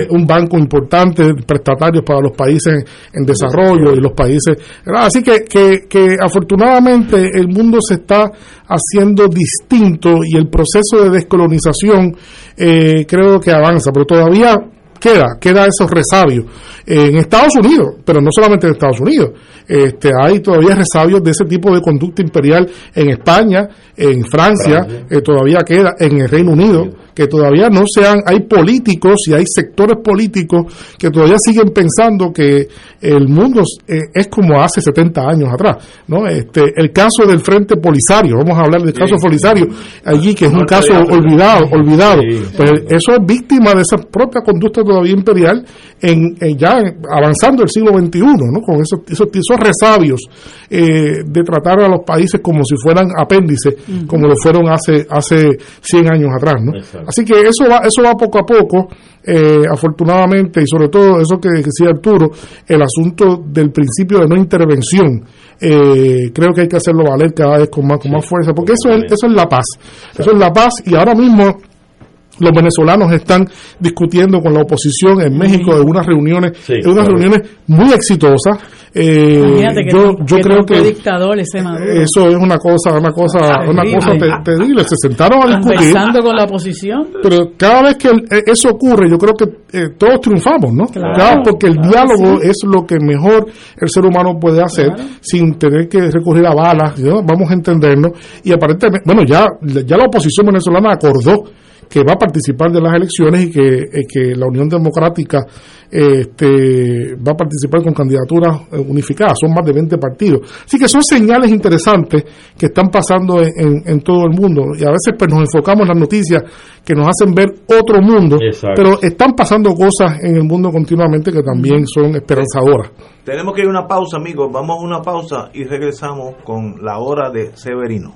un banco importante, prestatarios para los países en desarrollo y los países. Así que, que, que afortunadamente el mundo se está haciendo distinto y el proceso de descolonización eh, creo que avanza, pero todavía queda, queda esos resabios. En Estados Unidos, pero no solamente en Estados Unidos, este, hay todavía resabios de ese tipo de conducta imperial en España, en Francia, eh, todavía queda en el Reino Unido, que todavía no sean, hay políticos y hay sectores políticos que todavía siguen pensando que el mundo eh, es como hace 70 años atrás, ¿no? Este, el caso del Frente Polisario, vamos a hablar del caso Polisario, allí que es un caso olvidado, olvidado, pues eso es víctima de esa propia conducta todavía imperial en, en ya avanzando el siglo XXI, ¿no? Con esos, esos, esos resabios eh, de tratar a los países como si fueran apéndices, como lo fueron hace hace 100 años atrás, ¿no? Exacto. Así que eso va, eso va poco a poco, eh, afortunadamente, y sobre todo eso que decía Arturo, el asunto del principio de no intervención. Eh, creo que hay que hacerlo valer cada vez con más, con más fuerza, porque eso es, eso es la paz. Eso es la paz y ahora mismo los venezolanos están discutiendo con la oposición en México en unas reuniones, en unas reuniones muy exitosas. Eh, yo, Trump- yo que creo que dictador ese Maduro. eso es una cosa, una cosa, una Terrible. cosa te- terrible. Se sentaron a discutir, con la oposición. pero cada vez que el- eh, eso ocurre, yo creo que eh, todos triunfamos, ¿no? Claro, porque el claro diálogo sí. es lo que mejor el ser humano puede hacer sin tener que recurrir a balas. ¿no? Vamos a entendernos. Y aparentemente, bueno, ya, ya la oposición venezolana acordó que va a participar de las elecciones y que, eh, que la Unión Democrática eh, este, va a participar con candidaturas eh, unificadas. Son más de 20 partidos. Así que son señales interesantes que están pasando en, en- en todo el mundo. Y a veces pues, nos enfocamos en las noticias que nos hacen ver otro mundo, Exacto. pero están pasando cosas en el mundo continuamente que también son esperanzadoras. Tenemos que ir a una pausa, amigos. Vamos a una pausa y regresamos con la hora de Severino.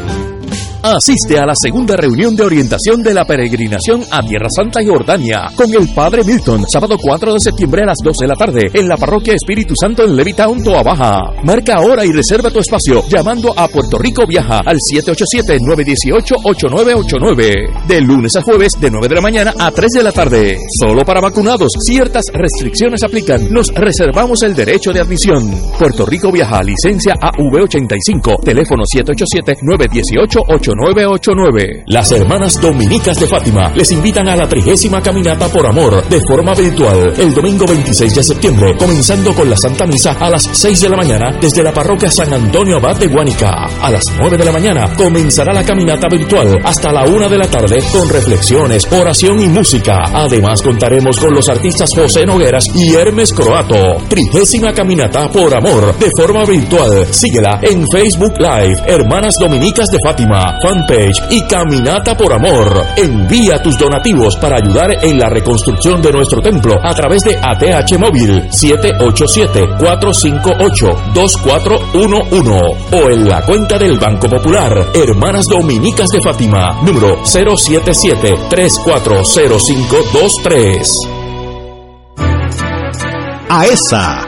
Asiste a la segunda reunión de orientación de la peregrinación a Tierra Santa y Jordania con el Padre Milton, sábado 4 de septiembre a las 12 de la tarde en la parroquia Espíritu Santo en Levitown, Toa Baja. Marca ahora y reserva tu espacio llamando a Puerto Rico Viaja al 787-918-8989. De lunes a jueves de 9 de la mañana a 3 de la tarde. Solo para vacunados. Ciertas restricciones aplican. Nos reservamos el derecho de admisión. Puerto Rico Viaja, licencia AV85, teléfono 787-918-8989. Las hermanas dominicas de Fátima les invitan a la trigésima caminata por amor de forma virtual el domingo 26 de septiembre, comenzando con la Santa Misa a las 6 de la mañana desde la parroquia San Antonio Abad de Guánica. A las 9 de la mañana comenzará la caminata virtual hasta la 1 de la tarde con reflexiones, oración y música. Además contaremos con los artistas José Nogueras y Hermes Croato. Trigésima caminata por amor de forma virtual. Síguela en Facebook Live, Hermanas Dominicas de Fátima, fanpage y Caminata por Amor. Envía tus donativos para ayudar en la reconstrucción de nuestro templo a través de ATH Móvil 787-458-2411 o en la cuenta del Banco Popular Hermanas Dominicas de Fátima, número 077-340523. AESA,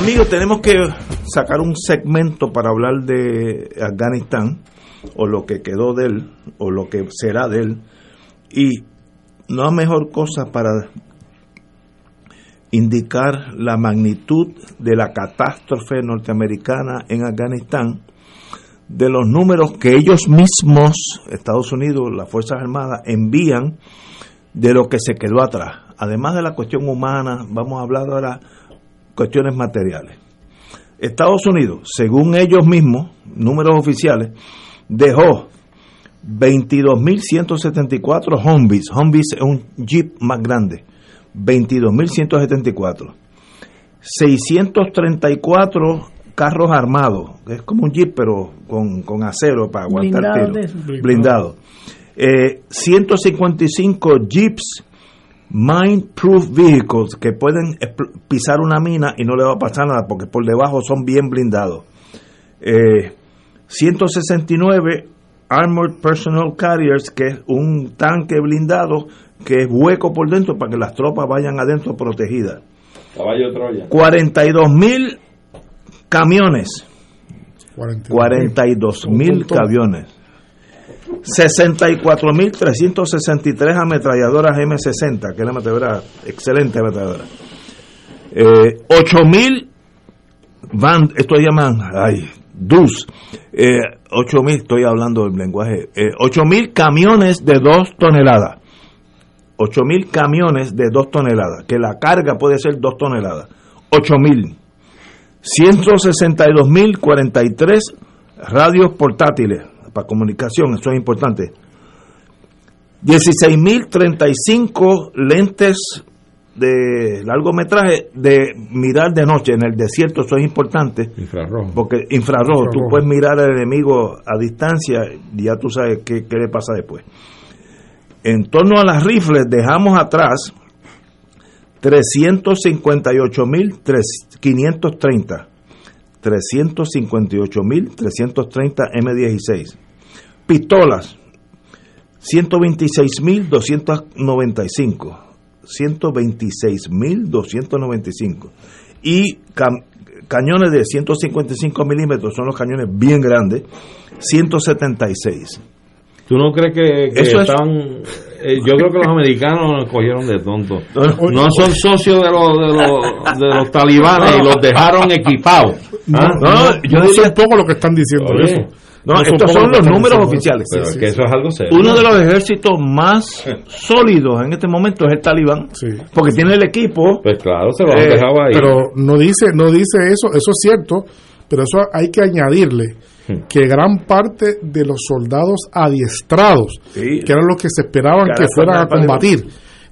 Amigos, tenemos que sacar un segmento para hablar de Afganistán, o lo que quedó de él, o lo que será de él. Y no hay mejor cosa para indicar la magnitud de la catástrofe norteamericana en Afganistán de los números que ellos mismos, Estados Unidos, las Fuerzas Armadas, envían de lo que se quedó atrás. Además de la cuestión humana, vamos a hablar ahora cuestiones materiales. Estados Unidos, según ellos mismos, números oficiales, dejó 22.174 Humvees. Humvees es un Jeep más grande. 22.174. 634 carros armados, que es como un Jeep, pero con, con acero para aguantar Blindado tiros. de- Blindado. Eh, 155 Jeeps Mine Proof Vehicles que pueden pisar una mina y no le va a pasar nada porque por debajo son bien blindados. Eh, 169 Armored Personal Carriers, que es un tanque blindado que es hueco por dentro para que las tropas vayan adentro protegidas. Caballo Troya. 42 mil camiones. 42 mil camiones. 64 mil 363 ametralladoras M60, que es la ametralladora, excelente ametralladora. Eh, 8 mil van, esto llaman, ay, DUS, eh, 8 mil, estoy hablando del lenguaje, eh, 8 mil camiones de 2 toneladas. 8 mil camiones de 2 toneladas, que la carga puede ser 2 toneladas. 8 mil. 162 mil 43 radios portátiles para comunicación, eso es importante. 16 mil 35 lentes de largometraje de mirar de noche en el desierto, eso es importante. Infrarrojo. Porque infrarrojo, tú puedes mirar al enemigo a distancia y ya tú sabes qué, qué le pasa después. En torno a las rifles, dejamos atrás 358.530. 358.330 M16. Pistolas, 126.295. 126.295. Y cam- cañones de 155 milímetros, son los cañones bien grandes, 176. ¿Tú no crees que, que Eso es- están... eh, yo creo que los americanos nos cogieron de no. No son socios de los, de los, de los talibanes y los dejaron equipados. ¿Ah? No, yo sé poco lo que están diciendo Oye, eso. No, No estos son los números oficiales. Pero es que eso es algo serio. Uno de los ejércitos más sólidos en este momento es el talibán, porque tiene el equipo. Pues claro, se lo Eh, han dejado ahí. Pero no dice, no dice eso, eso es cierto, pero eso hay que añadirle Hmm. que gran parte de los soldados adiestrados, Sí. que eran los que se esperaban Que fueran a están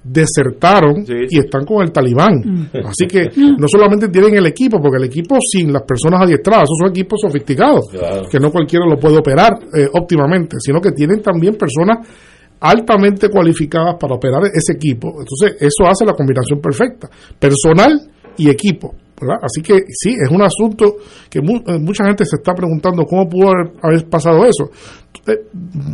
desertaron y están con el talibán. Así que no solamente tienen el equipo, porque el equipo sin las personas adiestradas, esos son equipos sofisticados, Claro. que no cualquiera lo puede operar eh, óptimamente, sino que tienen también personas altamente cualificadas para operar ese equipo. Entonces, eso hace la combinación perfecta, personal y equipo. ¿verdad? Así que sí, es un asunto que mu- eh, mucha gente se está preguntando cómo pudo haber, haber pasado eso. Eh,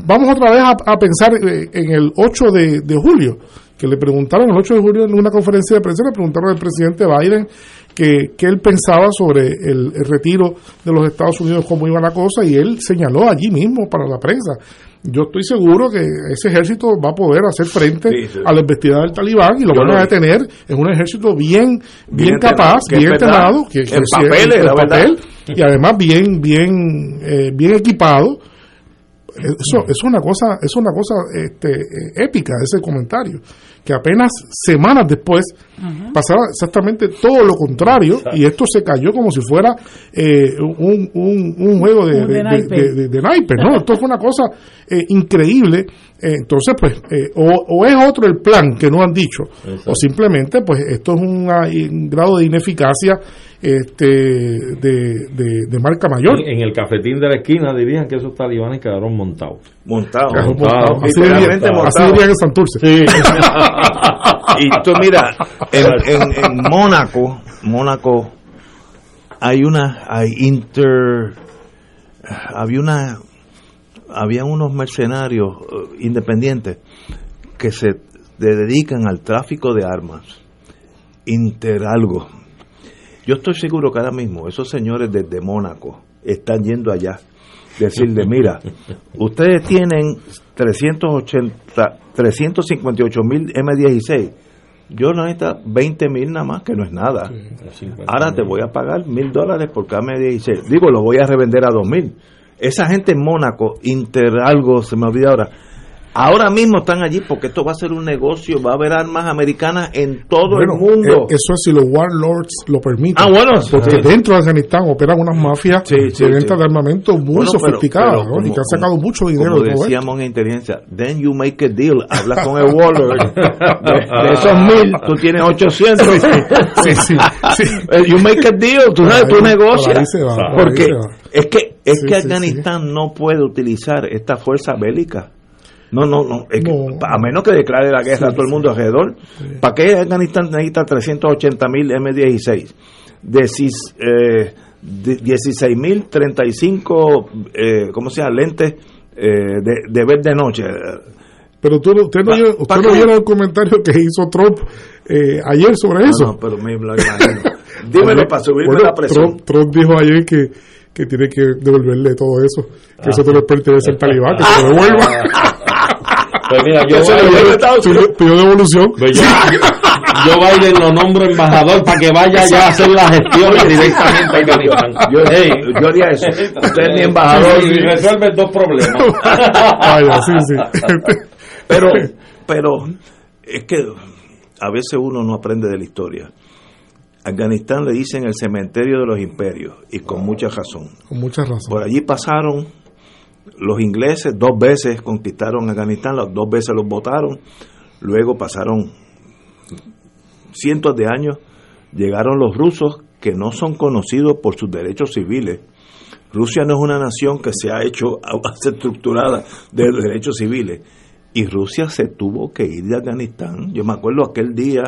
vamos otra vez a, a pensar eh, en el 8 de, de julio, que le preguntaron el 8 de julio en una conferencia de prensa, le preguntaron al presidente Biden que, que él pensaba sobre el, el retiro de los Estados Unidos, cómo iba la cosa, y él señaló allí mismo para la prensa. Yo estoy seguro que ese ejército va a poder hacer frente Sí, sí. a la embestida del talibán y lo Yo van lo a detener en un ejército bien, bien, Bien capaz, que es bien entrenado, que, que papeles, en verdad. papel, y además bien, bien, eh, bien equipado. Eso es una cosa, es una cosa este, eh, épica ese comentario, que apenas semanas después pasaba exactamente todo lo contrario y esto se cayó como si fuera eh, un, un, un juego de, de de- naipe. de- de- de naipes, ¿no? Esto fue una cosa eh, increíble. Eh, entonces, pues, eh, o, o es otro el plan que no han dicho, o simplemente, pues, esto es una- un grado de ineficacia este, de, de- de marca mayor. En, en el cafetín de la esquina dirían que esos talibanes quedaron montados. Montados. Montados. Así Literalmente así montado. dirían en Santurce. y tú mira, en, en, en Mónaco, Mónaco, hay una, hay inter, había una, había unos mercenarios eh, independientes que se dedican al tráfico de armas, interalgo. Yo estoy seguro que ahora mismo esos señores desde Mónaco están yendo allá. Decirle, mira, ustedes tienen 380, 358 mil M16. Yo necesito 20 mil nada más, que no es nada. Ahora te voy a pagar mil dólares por cada M16. Digo, lo voy a revender a dos mil. esa gente en Mónaco, Inter algo, se me olvida ahora, ahora mismo están allí porque esto va a ser un negocio, va a haber armas americanas en todo Bueno, el mundo. eh, eso es si los warlords lo permiten. Ah, bueno, Porque sí. dentro de Afganistán operan unas mafias Sí, sí, de venta de armamento muy Bueno, sofisticadas pero ¿no? y como- que han sacado mucho dinero Como decíamos en inteligencia, then you make a deal, habla con el warlord. De, de esos mil, tú tienes 800. Sí, sí, sí. You make a deal, tú sabes, tú negocias. Porque es que, es que Afganistán no puede utilizar esta fuerza bélica. No, no, no. es que, a menos que declare la guerra a todo el mundo alrededor. ¿Para qué Afganistán necesita 380 mil M16? Decis- eh, de- 16 mil 35, eh, ¿cómo se llama? Lentes eh, de, de ver de noche. Pero tú, usted no, vio- usted ¿pa' no el comentario que hizo Trump eh, ayer sobre eso. no, pero me lo imagino. Dímelo para subirme Bueno, la presión. Trump, Trump dijo ayer que, que tiene que devolverle todo eso, que eso no le pertenece al talibán, que se lo devuelva. Pues mira, yo. Pidió- devolución. Pues yo, yo Biden lo nombro embajador para que vaya ya a hacer las gestiones directamente a Afganistán. Yo, Hey. yo haría eso. Usted es mi embajador. Y resuelve dos problemas. Vaya, sí, sí. Pero, pero es que a veces uno no aprende de la historia. Afganistán le dicen el cementerio de los imperios y con mucha razón. Con mucha razón. Por allí pasaron los ingleses, dos veces conquistaron Afganistán, las dos veces los votaron, luego pasaron cientos de años, llegaron los rusos que no son conocidos por sus derechos civiles. Rusia no es una nación que se ha hecho estructurada de derechos civiles. Y Rusia se tuvo que ir de Afganistán. Yo me acuerdo aquel día,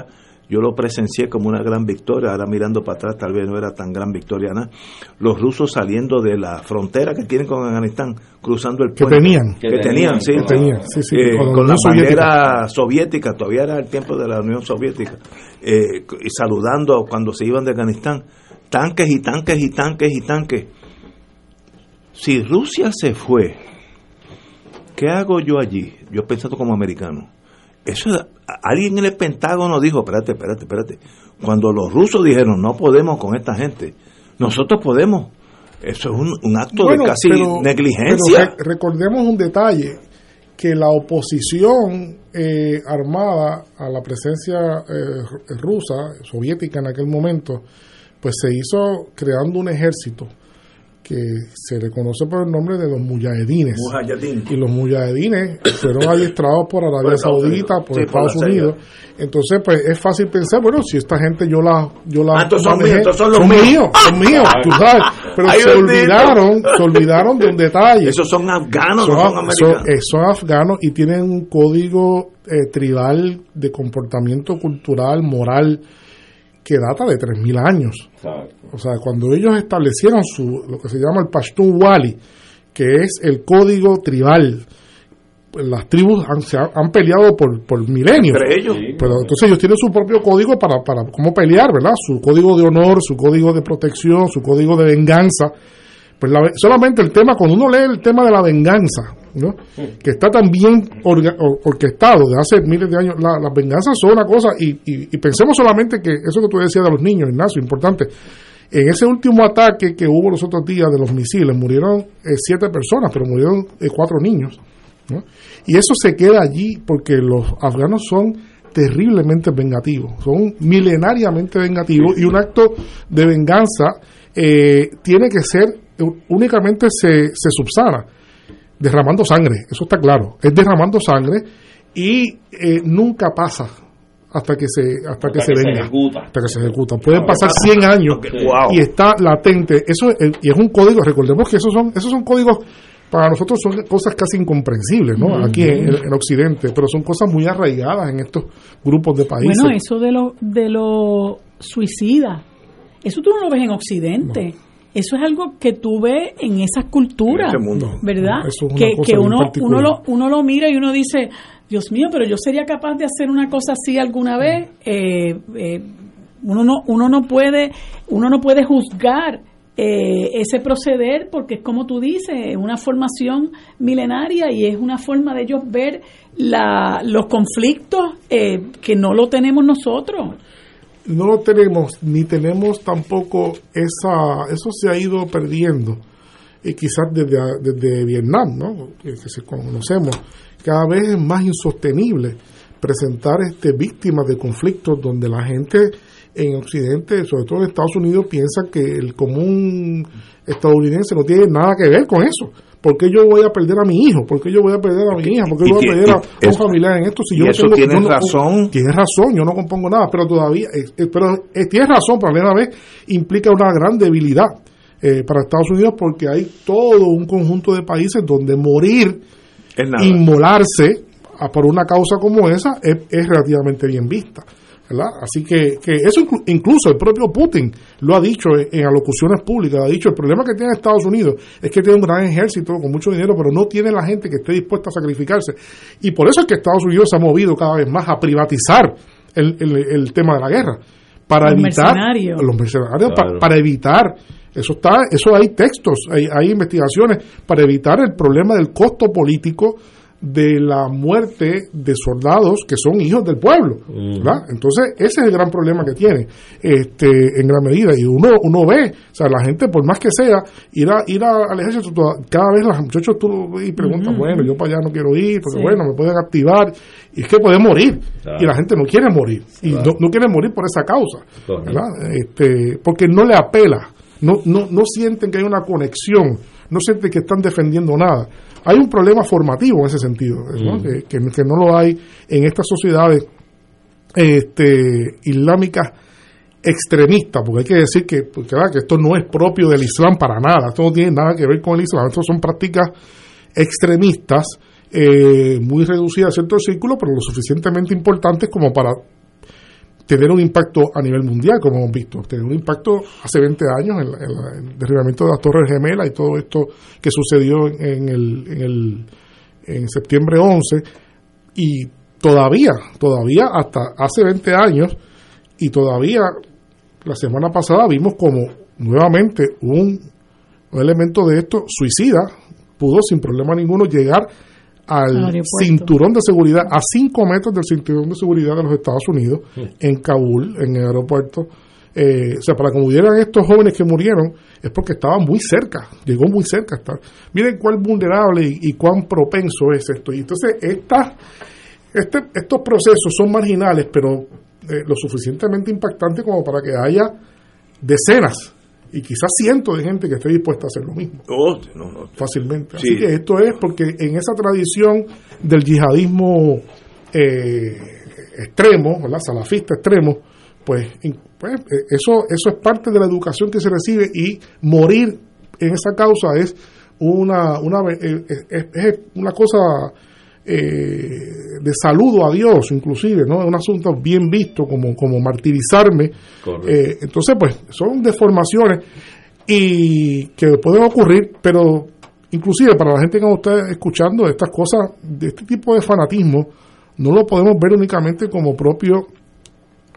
yo lo presencié como una gran victoria. Ahora mirando para atrás, tal vez no era tan gran victoria nada. Los rusos saliendo de la frontera que tienen con Afganistán, cruzando el Que puente. tenían. Que, Que tenían, tenían, sí. que tenían, sí, sí, Eh, con la con la Unión Soviética. bandera soviética, todavía era el tiempo de la Unión Soviética. eh, y saludando cuando se iban de Afganistán. Tanques y tanques y tanques y tanques. Si Rusia se fue, ¿qué hago yo allí? Yo pensando como americano. Eso es- alguien en el Pentágono dijo, espérate, espérate, espérate. Cuando los rusos dijeron, no podemos con esta gente, nosotros podemos. Eso es un, un acto Bueno, de casi pero- negligencia. pero recordemos un detalle, que la oposición eh, armada a la presencia eh, rusa, soviética en aquel momento, pues se hizo creando un ejército que se le conoce por el nombre de los mujahedines. Mujahedin. Y los mujahedines fueron adiestrados por Arabia Saudita, por Sí, Estados. Unidos. Entonces, pues es fácil pensar, bueno, si esta gente yo la yo la Ah, estos son manejé, míos, estos son los míos. míos, son míos, tú sabes. Pero Ay, se olvidaron, se olvidaron de un detalle. Esos son afganos, no Son, son son- americanos. eh, son afganos y tienen un código eh, tribal de comportamiento cultural, moral, que data de 3.000 años. O sea, cuando ellos establecieron su, lo que se llama el Pashtun Wali, que es el código tribal, pues, las tribus han, se han, han peleado por, por milenios. Entre ellos. Pero entonces ellos tienen su propio código para, para cómo pelear, ¿verdad? Su código de honor, su código de protección, su código de venganza. Pues la- solamente el tema, cuando uno lee el tema de la venganza, ¿no? que está tan bien orga- or- orquestado de hace miles de años, la- las venganzas son una cosa, y, y- y pensemos solamente que eso que tú decías de los niños, Ignacio, importante. En ese último ataque que hubo los otros días de los misiles, murieron eh, siete personas, pero murieron eh, cuatro niños. ¿no? Y eso se queda allí porque los afganos son terriblemente vengativos, son milenariamente vengativos y un acto de venganza eh, tiene que ser, eh, únicamente se, se subsana derramando sangre, eso está claro, es derramando sangre y eh, nunca pasa hasta que se hasta, que, se, venga, hasta que se ejecuta. Pueden pasar 100 años Wow. y está latente. Eso es, y es un código, recordemos que esos son esos son códigos para nosotros son cosas casi incomprensibles, ¿no? Aquí en, en Occidente, pero son cosas muy arraigadas en estos grupos de países. Bueno, eso de lo, de lo suicida, eso tú no lo ves en Occidente. Eso es algo que tú ves en esas culturas, En mundo. ¿verdad? No, es que que uno, uno, lo, uno lo mira y uno dice, Dios mío, pero yo sería capaz de hacer una cosa así alguna vez. Eh, eh, uno no uno no puede uno no puede juzgar eh, ese proceder porque es como tú dices, es una formación milenaria y es una forma de ellos ver la, los conflictos eh, que no lo tenemos nosotros. No lo tenemos ni tenemos tampoco esa eso se ha ido perdiendo y quizás desde, desde Vietnam, ¿no? que, que se conocemos, cada vez es más insostenible presentar este víctimas de conflictos donde la gente en Occidente, sobre todo en Estados Unidos, piensa que el común estadounidense no tiene nada que ver con eso. ¿Por qué yo voy a perder a mi hijo? ¿Por qué yo voy a perder a mi hija? ¿Por qué Y yo voy a perder a y un familiar en esto? Si y yo no eso tienes no- razón. Tienes razón, yo no compongo nada, pero todavía, eh, pero eh, tienes razón, pero a la vez implica una gran debilidad eh, para Estados Unidos porque hay todo un conjunto de países donde morir, inmolarse a- por una causa como esa es, es relativamente bien vista. ¿Verdad? Así que, que eso inclu- incluso el propio Putin lo ha dicho en, alocuciones públicas, ha dicho el problema que tiene Estados Unidos es que tiene un gran ejército con mucho dinero, pero no tiene la gente que esté dispuesta a sacrificarse. Y por eso es que Estados Unidos se ha movido cada vez más a privatizar el, el- el tema de la guerra. Para Los evitar mercenarios. los mercenarios, pa- Claro. para evitar eso está eso hay textos hay, hay investigaciones para evitar el problema del costo político de la muerte de soldados que son hijos del pueblo ¿verdad? entonces ese es el gran problema que tiene este en gran medida y uno uno ve o sea la gente por más que sea ir a ir a- al ejército toda- cada vez los muchachos tú y preguntas Ujú. bueno yo para allá no quiero ir porque Sí. bueno me pueden activar y es que pueden morir Claro. y la gente no quiere morir y Claro. no, no quiere morir por esa causa. Este, porque no le apela, no, no, no sienten que hay una conexión, no sienten que están defendiendo nada. Hay un problema formativo en ese sentido, ¿no? Mm. que, que- que no lo hay en estas sociedades este, islámicas extremistas, porque hay que decir que, porque, ¿verdad? que esto no es propio del Islam para nada, esto no tiene nada que ver con el Islam, esto son prácticas extremistas eh, muy reducidas a ciertos círculos, pero lo suficientemente importantes como para tener un impacto a nivel mundial, como hemos visto, tener un impacto hace 20 años en, en en el derribamiento de las Torres Gemelas y todo esto que sucedió en el, en el en septiembre 11 y todavía, todavía hasta hace 20 años y todavía la semana pasada vimos como nuevamente un, un elemento de esto suicida pudo sin problema ninguno llegar Al cinturón de seguridad, a 5 metros del cinturón de seguridad de los Estados Unidos, en Kabul, en el aeropuerto. Eh, o sea, para que murieran estos jóvenes que murieron, es porque estaban muy cerca, llegó muy cerca. a estar. Miren cuán vulnerable y, y cuán propenso es esto. Y entonces, estas este, estos procesos son marginales, pero eh, lo suficientemente impactantes como para que haya decenas y quizás cientos de gente que esté dispuesta a hacer lo mismo Oh, no, no. fácilmente. Sí. Así que esto es porque en esa tradición del yihadismo eh, extremo, ¿verdad? salafista extremo, pues, pues, eh, eso, eso es parte de la educación que se recibe y morir en esa causa es una, una, eh, es, es una cosa eh, de saludo a Dios, inclusive, ¿no? Es un asunto bien visto como, como martirizarme. Eh, entonces, pues, son deformaciones y que pueden ocurrir, pero inclusive para la gente que está escuchando estas cosas, de este tipo de fanatismo, no lo podemos ver únicamente como propio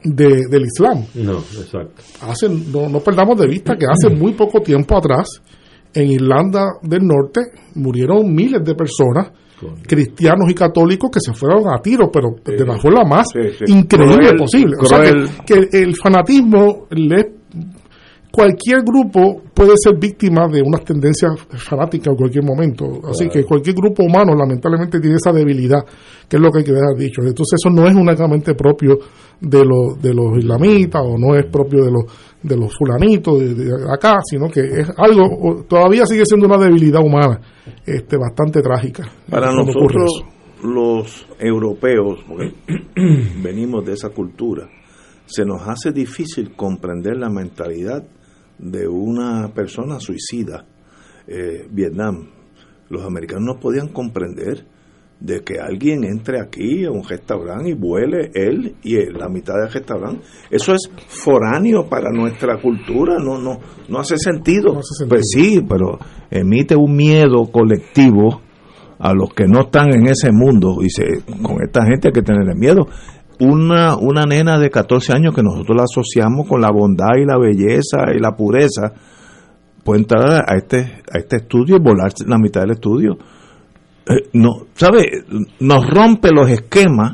de, del Islam. No, exacto. Hace, no, no perdamos de vista que hace muy poco tiempo atrás, en Irlanda del Norte, murieron miles de personas, cristianos y católicos, que se fueron a tiros, pero de la forma más Sí, sí. increíble Cruel, posible. O sea, que, que el fanatismo le cualquier grupo puede ser víctima de unas tendencias fanáticas en cualquier momento. Así Claro. que cualquier grupo humano lamentablemente tiene esa debilidad, que es lo que hay que dejar dicho. Entonces eso no es únicamente propio de los de los islamitas o no es propio de los de los fulanitos de, de acá, sino que es algo todavía sigue siendo una debilidad humana, este bastante trágica. Para nosotros, los europeos, porque venimos de esa cultura, se nos hace difícil comprender la mentalidad de una persona suicida. Eh, Vietnam, los americanos no podían comprender de que alguien entre aquí a un restaurante y vuele él y la mitad del restaurante. Eso es foráneo para nuestra cultura, no no no hace sentido. Pues sí, pero emite un miedo colectivo a los que no están en ese mundo y se, con esta gente hay que tenerle miedo. Una, una nena de 14 años que nosotros la asociamos con la bondad y la belleza y la pureza, puede entrar a este, a este estudio y volar la mitad del estudio. Eh, no, ¿sabe? Nos rompe los esquemas,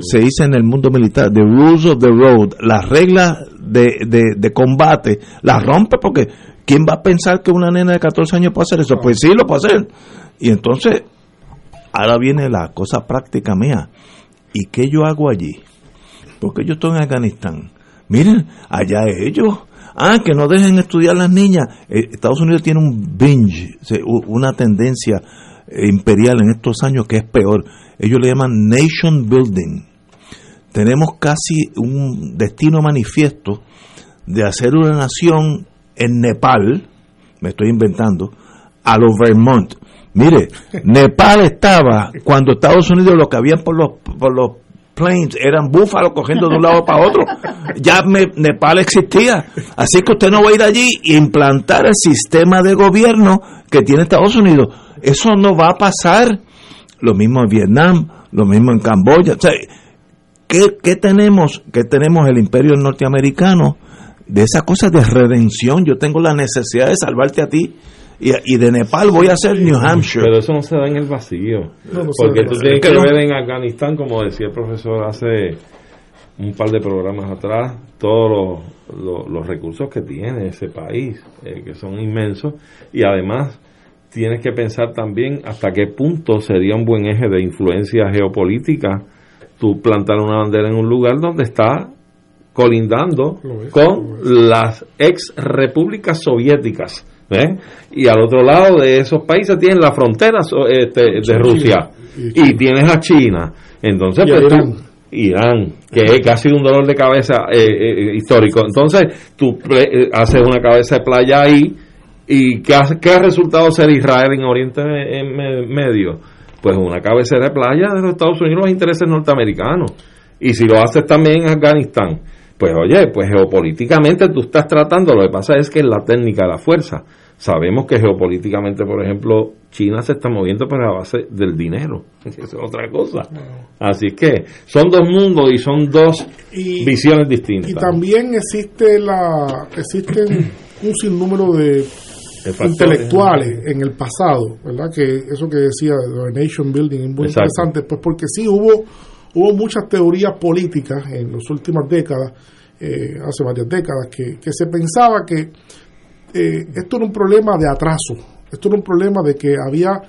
se dice en el mundo militar, the rules of the road, las reglas de, de, de combate, las rompe porque ¿Quién va a pensar que una nena de 14 años puede hacer eso? Pues sí, lo puede hacer. Y entonces, ahora viene la cosa práctica mía. ¿Y qué yo hago allí? Porque yo estoy en Afganistán. Miren, allá ellos. Ah, que no dejen estudiar las niñas. Eh, Estados Unidos tiene un binge, una tendencia imperial en estos años que es peor. Ellos le llaman nation building. Tenemos casi un destino manifiesto de hacer una nación en Nepal, me estoy inventando, a los Vermont. Mire, Nepal estaba cuando Estados Unidos lo que había por los, por los planes eran búfalos cogiendo de un lado para otro. Ya me- Nepal existía. Así que usted no va a ir allí e implantar el sistema de gobierno que tiene Estados Unidos. Eso no va a pasar. Lo mismo en Vietnam, lo mismo en Camboya. O sea, ¿qué, qué tenemos? ¿Qué tenemos el imperio norteamericano? De esas cosas de redención. Yo tengo la necesidad de salvarte a ti. Y, y de Nepal voy a ser New Hampshire. Pero eso no se da en el vacío. No, no se porque tú tienes Es que que no. ver en Afganistán, como decía el profesor hace un par de programas atrás, todos los, los- los recursos que tiene ese país, eh, que son inmensos, y además tienes que pensar también hasta qué punto sería un buen eje de influencia geopolítica tú plantar una bandera en un lugar donde está colindando con las ex repúblicas soviéticas. ¿ves? Y al otro lado de esos países tienen la frontera este, de Rusia y tienes a China. Entonces, Y pues, tú- Irán. Irán, que, que ha sido un dolor de cabeza eh, eh, histórico. Entonces, tú eh, haces una cabeza de playa ahí y ¿qué ha, qué ha resultado ser Israel en Oriente en me- Medio? Pues una cabecera de playa de los Estados Unidos, los intereses norteamericanos. Y si lo haces también en Afganistán, pues oye, pues geopolíticamente tú estás tratando, lo que pasa es que es la técnica de la fuerza. Sabemos que geopolíticamente, por ejemplo, China se está moviendo por la base del dinero. Esa es otra cosa. Así que son dos mundos y son dos Y- visiones distintas. Y también existe la existen un sinnúmero de intelectuales en el pasado, ¿verdad? Que eso que decía de nation building es muy Exacto. interesante, pues porque sí hubo hubo muchas teorías políticas en las últimas décadas, eh, hace varias décadas, que, que se pensaba que eh, esto era un problema de atraso, esto era un problema de que había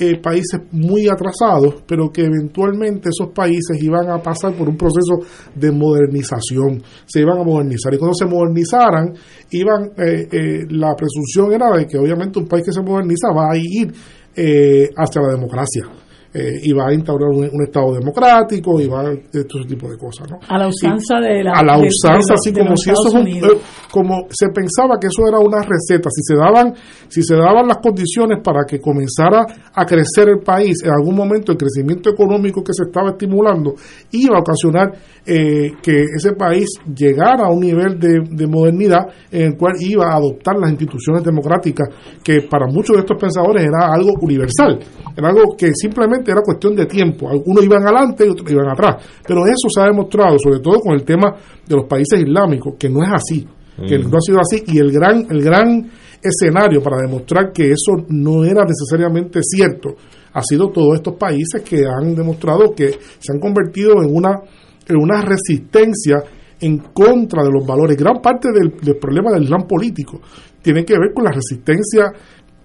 eh, países muy atrasados, pero que eventualmente esos países iban a pasar por un proceso de modernización, se iban a modernizar y cuando se modernizaran, iban eh, eh, la presunción era de que obviamente un país que se moderniza va a ir eh, hacia la democracia. Eh, y va a instaurar un, un Estado democrático y va a todo ese tipo de cosas. ¿no? A la usanza Y- de la- A la usanza, así como si eso es un- eh, como se pensaba que eso era una receta, si se daban, si se daban las condiciones para que comenzara a crecer el país, en algún momento el crecimiento económico que se estaba estimulando iba a ocasionar eh, que ese país llegara a un nivel de, de modernidad en el cual iba a adoptar las instituciones democráticas, que para muchos de estos pensadores era algo universal, era algo que simplemente era cuestión de tiempo, algunos iban adelante y otros iban atrás, pero eso se ha demostrado, sobre todo con el tema de los países islámicos, que no es así que Mm. no ha sido así. Y el gran el gran escenario para demostrar que eso no era necesariamente cierto ha sido todos estos países que han demostrado que se han convertido en una en una resistencia en contra de los valores. Gran parte del, del problema del islam político tiene que ver con la resistencia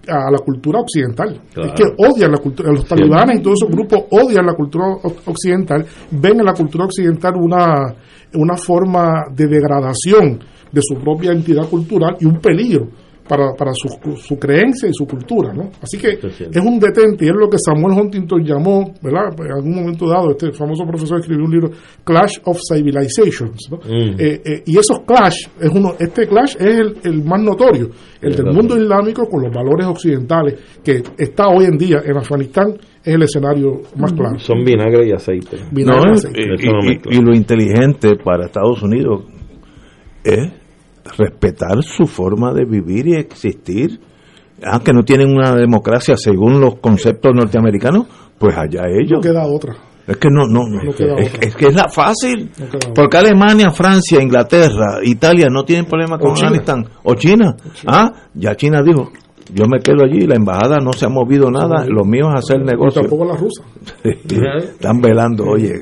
a la cultura occidental. Claro. Es que odian la cultura, los talibanes y todos esos grupos odian la cultura occidental, ven en la cultura occidental una, una forma de degradación de su propia entidad cultural y un peligro para, para su, su creencia y su cultura. ¿no? Así que es un detente y es lo que Samuel Huntington llamó, ¿verdad? En algún momento dado, este famoso profesor escribió un libro, Clash of Civilizations. ¿no? Mm. Eh, eh, y esos clash, es uno, este clash es el, el más notorio, el del mundo islámico con los valores occidentales, que está hoy en día en Afganistán, es el escenario más claro. Son vinagre y aceite. Vinagre No, y y, aceite. Y lo inteligente para Estados Unidos es respetar su forma de vivir y existir. Ah, que no tienen una democracia según los conceptos norteamericanos, pues allá ellos. No queda otra. Es que no, no, no. Es, otra. es que es la fácil. No. Porque Alemania, Francia, Inglaterra, Italia no tienen problema con O China. Afganistán. O China. Ah, ya China dijo, yo me quedo allí, la embajada no se ha movido nada, lo mío es hacer negocio. tampoco la rusa. Están velando, oye.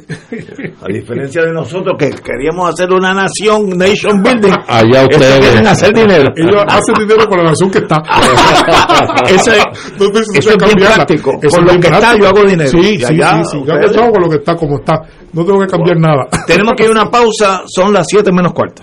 A diferencia de nosotros que queríamos hacer una nación, nation building, Allá ustedes. quieren hacer dinero. Ellos hacen dinero con la nación que está. Ese- eso es bien cambiarla. práctico. Eso Con es lo que está, yo hago dinero. Sí, sí, allá, sí, sí. Yo ustedes- hago chavo con lo que está como está. No tengo que cambiar nada. Tenemos que ir a una pausa, son las 7 menos cuarto.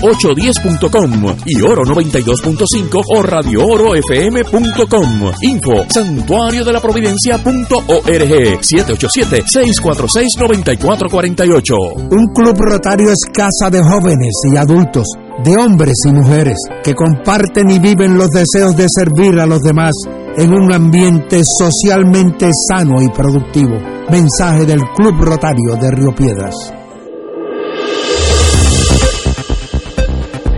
810.com y Oro 92.5 o Radio Oro FM.com. Info santuario de la providencia.org 787-646-9448. Un club rotario es casa de jóvenes y adultos, de hombres y mujeres, que comparten y viven los deseos de servir a los demás en un ambiente socialmente sano y productivo. Mensaje del Club Rotario de Río Piedras.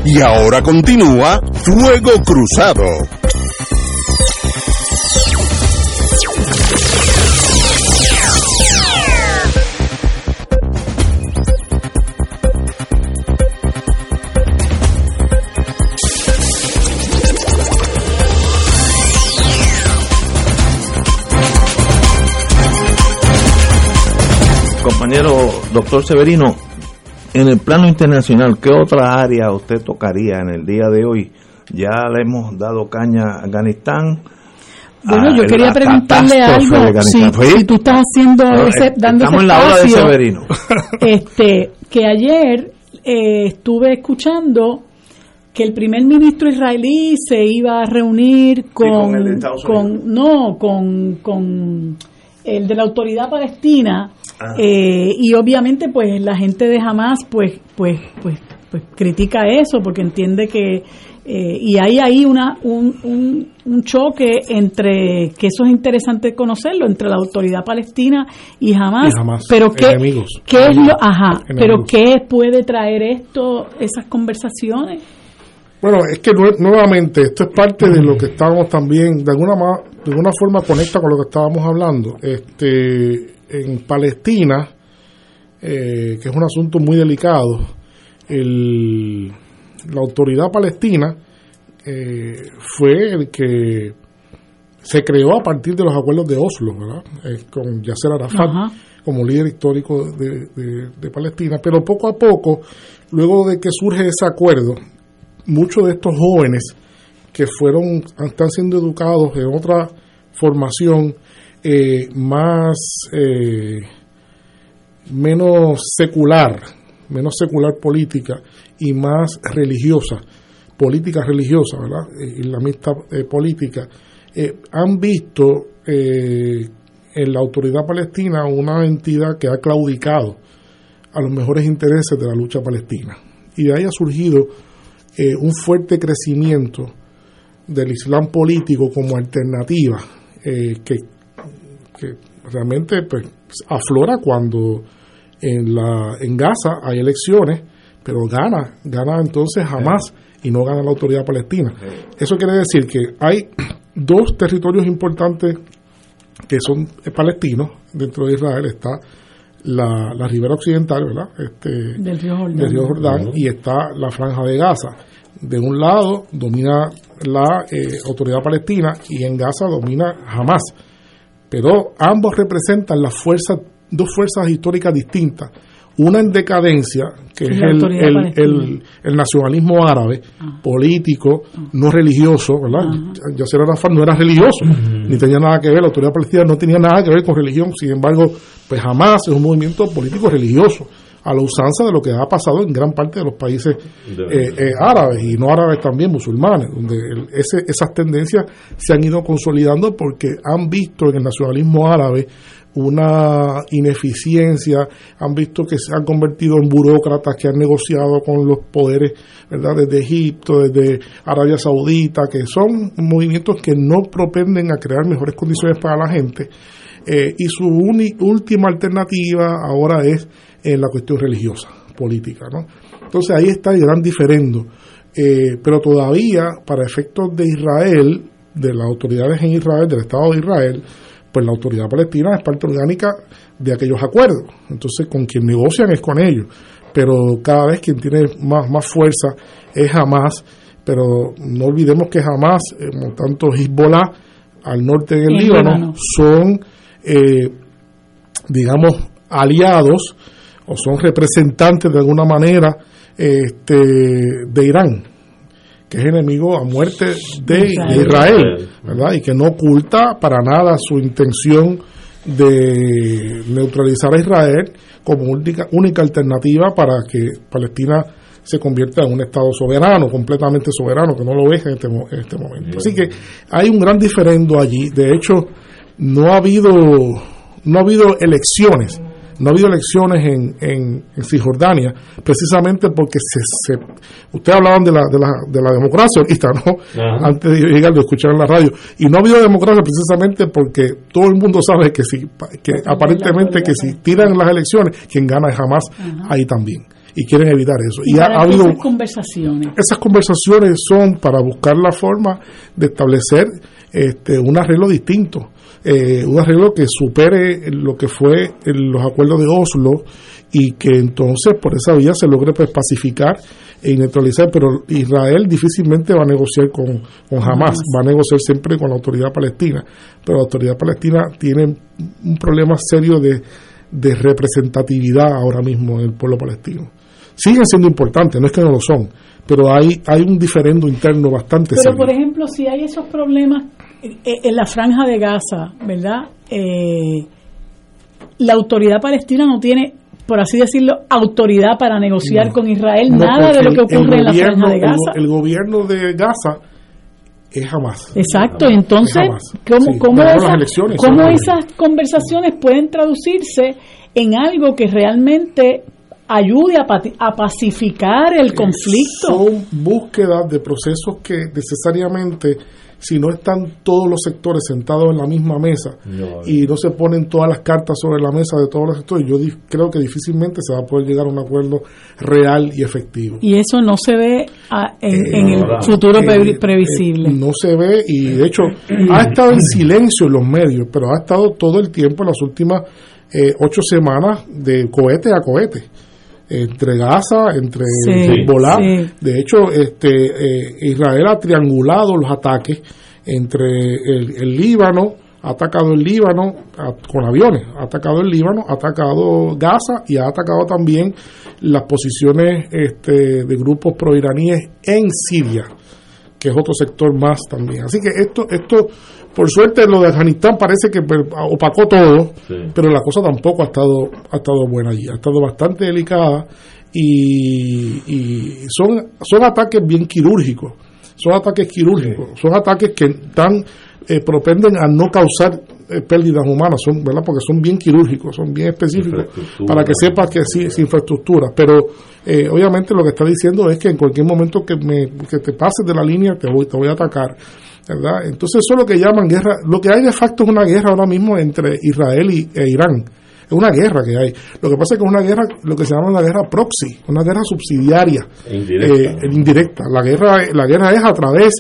Y ahora continúa Fuego Cruzado. Compañero doctor Severino, en el plano internacional, ¿qué otra área usted tocaría en el día de hoy? Ya le hemos dado caña a Afganistán. Bueno, yo a quería preguntarle algo. Si, si tú estás haciendo No, ese, eh, dando estamos ese en la hora de Severino. este, que ayer eh, estuve escuchando que el primer ministro israelí se iba a reunir con, con el con no con, con el de la autoridad palestina Ah. eh, y obviamente pues la gente de Hamas pues pues pues pues critica eso porque entiende que eh, y hay ahí una un, un, un choque entre que eso es interesante conocerlo entre la autoridad palestina y Hamas, Y Hamás, pero qué, enemigos. qué es lo ajá Enemigos. pero qué puede traer esto esas conversaciones Bueno, es que nue- nuevamente esto es parte de lo que estábamos también, de alguna, de alguna forma conecta con lo que estábamos hablando. Este, en Palestina, eh, que es un asunto muy delicado, el- la autoridad palestina eh, fue el que se creó a partir de los acuerdos de Oslo, ¿verdad? Eh, con Yasser Arafat Ajá. como líder histórico de, de- de Palestina, pero poco a poco, luego de que surge ese acuerdo, muchos de estos jóvenes que fueron, están siendo educados en otra formación eh, más, eh, menos secular, menos secular política y más religiosa, política religiosa, ¿verdad? Eh, Islamista eh, política, eh, han visto en la autoridad palestina una entidad que ha claudicado a los mejores intereses de la lucha palestina. Y de ahí ha surgido eh, un fuerte crecimiento del Islam político como alternativa eh, que, que realmente pues, aflora cuando en, la, en Gaza hay elecciones, pero gana, gana entonces jamás y no gana la autoridad palestina. Eso quiere decir que hay dos territorios importantes que son palestinos dentro de Israel. Está la, la ribera occidental, ¿verdad? Este, Del río Jordán. del río Jordán y está la franja de Gaza. De un lado domina la eh, autoridad palestina y en Gaza domina Hamas. Pero ambos representan las fuerzas, dos fuerzas históricas distintas. Una en decadencia, que Sí, es el, autoridad el- palestina. el- el nacionalismo árabe, político, no religioso, ¿verdad? Yasser Arafat no era religioso, ni tenía nada que ver, la autoridad palestina no tenía nada que ver con religión, sin embargo, pues jamás es un movimiento político religioso, a la usanza de lo que ha pasado en gran parte de los países eh, eh, árabes y no árabes también, musulmanes, donde el- ese- esas tendencias se han ido consolidando porque han visto en el nacionalismo árabe una ineficiencia, han visto que se han convertido en burócratas que han negociado con los poderes, ¿verdad? Desde Egipto, desde Arabia Saudita, que son movimientos que no propenden a crear mejores condiciones para la gente. Eh, y su última alternativa ahora es en la cuestión religiosa, política, ¿no? Entonces ahí está el gran diferendo. Eh, pero todavía, para efectos de Israel, de las autoridades en Israel, del Estado de Israel, pues la autoridad palestina es parte orgánica de aquellos acuerdos. Entonces, con quien negocian es con ellos. Pero cada vez quien tiene más, más fuerza es Hamas. Pero no olvidemos que Hamas, eh, tanto Hezbollah al norte del Líbano. son, eh, digamos, aliados o son representantes de alguna manera este, de Irán, que es enemigo a muerte de, Israel. de Israel, ¿verdad? Y que no oculta para nada su intención de neutralizar a Israel como única, única alternativa para que Palestina se convierta en un Estado soberano, completamente soberano, que no lo es en este, en este momento. Así que hay un gran diferendo allí. De hecho, no ha habido, no ha habido elecciones no ha habido elecciones en, en, en Cisjordania, precisamente porque se, se ustedes hablaban de la, de la, de la democracia ahorita, ¿no? Ajá. Antes de llegar, lo escucharon en la radio. Y no ha habido democracia precisamente porque todo el mundo sabe que si, que aparentemente que si tiran las elecciones, quien gana es jamás ahí también. Y quieren evitar eso. Y ha, para ha que habido esas conversaciones. esas conversaciones son para buscar la forma de establecer este, un arreglo distinto, eh, un arreglo que supere lo que fue en los acuerdos de Oslo y que entonces por esa vía se logre pues, pacificar e neutralizar, pero Israel difícilmente va a negociar con, con Hamas, va a negociar siempre con la autoridad palestina, pero la autoridad palestina tiene un problema serio de, de representatividad ahora mismo en el pueblo palestino. Siguen siendo importantes, no es que no lo son, pero hay, hay un diferendo interno bastante Pero, serio. por ejemplo, si hay esos problemas eh, en la franja de Gaza, ¿verdad? Eh, la autoridad palestina no tiene, por así decirlo, autoridad para negociar No. con Israel No, nada de lo que ocurre en la franja de Gaza. El, gobierno de Gaza es jamás. Exacto, entonces, Jamás. ¿cómo, Sí, cómo esas- cómo esas conversaciones pueden traducirse en algo que realmente ayude a, a pacificar el conflicto? Son búsquedas de procesos que necesariamente, si no están todos los sectores sentados en la misma mesa No. y no se ponen todas las cartas sobre la mesa de todos los sectores, yo creo que difícilmente se va a poder llegar a un acuerdo real y efectivo. Y eso no se ve ah, en, Eh, en el futuro eh, eh, previsible. no se ve y de hecho ha estado en silencio en los medios, pero ha estado todo el tiempo en las últimas eh, ocho semanas de cohete a cohete. Entre Gaza, entre Sí, Hezbollah. sí. De hecho, este, eh, Israel ha triangulado los ataques entre el, el Líbano, ha atacado el Líbano a- con aviones, ha atacado el Líbano, ha atacado Gaza y ha atacado también las posiciones este, de grupos proiraníes en Siria que es otro sector más también. Así que esto, esto por suerte lo de Afganistán parece que pues, opacó todo, Sí. pero la cosa tampoco ha estado, ha estado buena allí, ha estado bastante delicada y, y son, son ataques bien quirúrgicos, son ataques quirúrgicos, son ataques que están eh, propenden a no causar eh, pérdidas humanas, son, ¿verdad? Porque son bien quirúrgicos, son bien específicos, para que sepas que sí, es infraestructura. Pero eh, obviamente lo que está diciendo es que en cualquier momento que, me, que te pases de la línea te voy, te voy a atacar. ¿verdad? Entonces eso es lo que llaman guerra. Lo que hay de facto es una guerra ahora mismo entre Israel y, e Irán. Es una guerra que hay. Lo que pasa es que es una guerra, lo que se llama una guerra proxy, una guerra subsidiaria, Indirecta. eh, indirecta. La guerra, la guerra es a través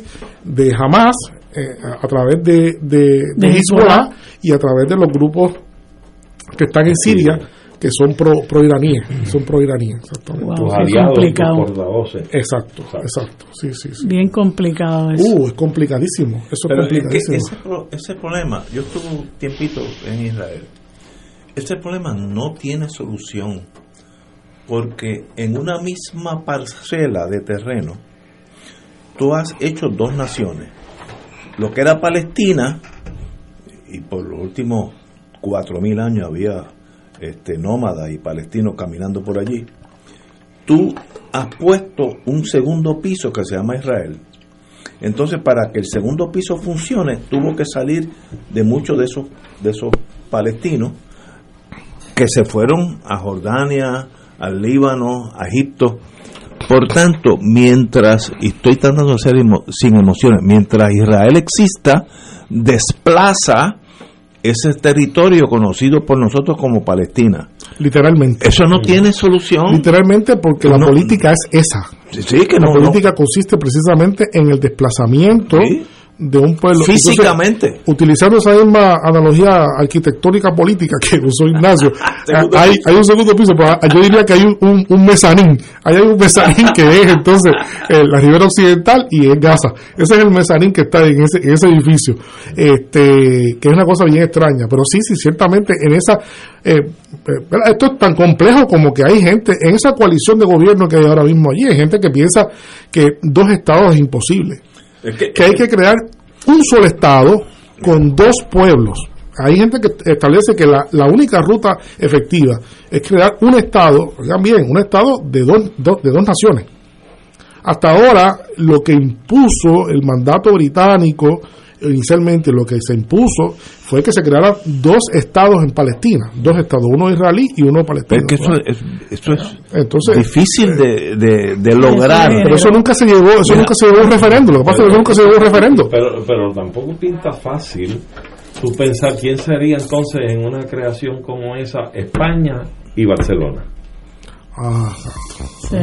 de Hamas, eh, a a través de, de, de De Hezbollah Hezbollah. y a través de los grupos que están en Siria, que son pro, pro iraníes, son pro iraníes, exactamente. Wow, Tus qué aliados, complicado. Exacto, exacto, sí, sí, sí. Bien complicado eso. Uh, es complicadísimo, eso Pero es es que complicadísimo. ese, ese problema, yo estuve un tiempito en Israel, ese problema no tiene solución porque en una misma parcela de terreno tú has hecho dos naciones. Lo que era Palestina, y por los últimos cuatro mil años había este, nómadas y palestinos caminando por allí, tú has puesto un segundo piso que se llama Israel. Entonces, para que el segundo piso funcione, tuvo que salir de muchos de esos, de esos palestinos que se fueron a Jordania, al Líbano, a Egipto. Por tanto, mientras, y estoy tratando de ser emo- sin emociones, mientras Israel exista, desplaza ese territorio conocido por nosotros como Palestina. Literalmente. Eso no tiene solución. Literalmente porque la política es esa. Sí, que la no, política consiste precisamente en el desplazamiento de un pueblo. Físicamente. Entonces, utilizando esa misma analogía arquitectónica política que usó Ignacio, hay, hay un segundo piso, pero yo diría que hay un, un, un mezanín. Ahí hay un mezanín que es entonces eh, la ribera occidental y es Gaza. Ese es el mezanín que está en ese, en ese edificio, este que es una cosa bien extraña. Pero sí, sí, ciertamente en esa... eh, eh, esto es tan complejo como que hay gente en esa coalición de gobierno que hay ahora mismo allí, hay gente que piensa que dos estados es imposible que, hay que crear un solo Estado con dos pueblos. Hay gente que establece que la, la única ruta efectiva es crear un Estado, oigan bien, un Estado de dos, dos- de dos naciones. Hasta ahora, lo que impuso el mandato británico, inicialmente lo que se impuso fue que se crearan dos estados en Palestina, dos estados, uno israelí y uno palestino. Es que eso es, eso es Entonces, difícil de, de- de lograr. pero eso nunca se llevó, eso Mira. nunca se llevó a un referendo. Lo que pasa es que eso nunca se llevó un referendo. Pero, pero tampoco pinta fácil tú pensar quién sería entonces en una creación como esa España y Barcelona. Ah, Sí.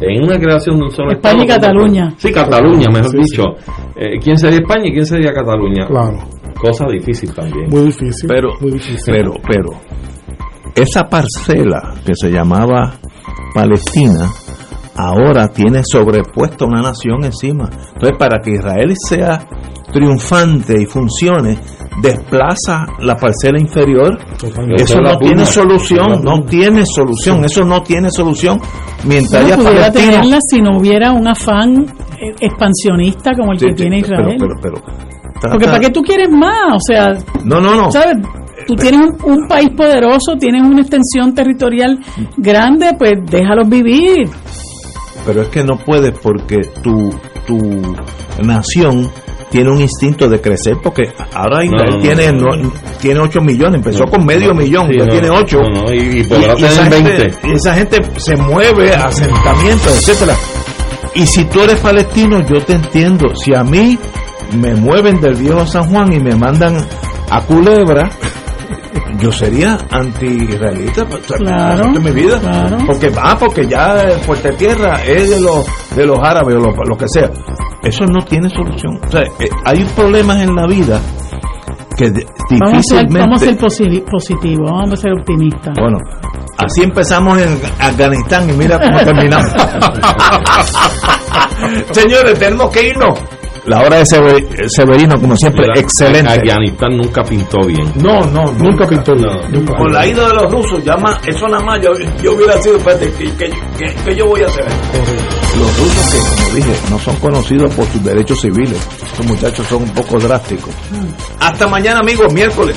En una creación de un solo España y Cataluña. Sí, Cataluña, mejor Sí, dicho. Eh, ¿Quién sería España y quién sería Cataluña? Claro. Cosa difícil también. Muy difícil. Pero, muy difícil. pero, pero, esa parcela que se llamaba Palestina, ahora tiene sobrepuesto una nación encima. Entonces, para que Israel sea triunfante y funcione, desplaza la parcela inferior. Totalmente. Eso no tiene solución, no tiene solución, eso no tiene solución. Mientras No haya pudiera Palestina, tenerla si no hubiera un afán eh, expansionista como el Sí, que sí, tiene pero- Israel. pero- pero, trata- Porque ¿para qué tú quieres más? O sea, No, no, no. ¿sabes? Tú tienes un, un país poderoso, tienes una extensión territorial grande, pues déjalos vivir. pero es que no puedes porque tu, tu nación tiene un instinto de crecer porque ahora Israel no, no, tiene no, tiene 8 millones, empezó con medio millón, sí, ya tiene 8 no, no, y- y podrá 20. y esa gente se mueve, asentamientos, etcétera. Y si tú eres palestino, yo te entiendo. Si a mí me mueven del viejo San Juan y me mandan a Culebra, yo sería anti-israelita pues, Claro, mi vida. claro. Porque va, porque ya Fuerte Tierra es de los, de los árabes o lo, lo que sea. Eso no tiene solución. O sea, eh, hay problemas en la vida que de- Vamos a ser, difícilmente. vamos a ser posi- positivos, vamos a ser optimistas. Bueno, Así empezamos en Afganistán y mira cómo terminamos. Señores, tenemos que irnos. La hora de Sever- Severino, como siempre, excelente. Afganistán nunca pintó bien. No, no, Nunca pintó bien. Nunca. Con la ida de los rusos, ya más, eso nada más, yo, yo hubiera sido, espérate, ¿qué, qué, qué- qué yo voy a hacer? Los rusos que, como dije, no son conocidos por sus derechos civiles. Estos muchachos son un poco drásticos. Hasta mañana, amigos, miércoles.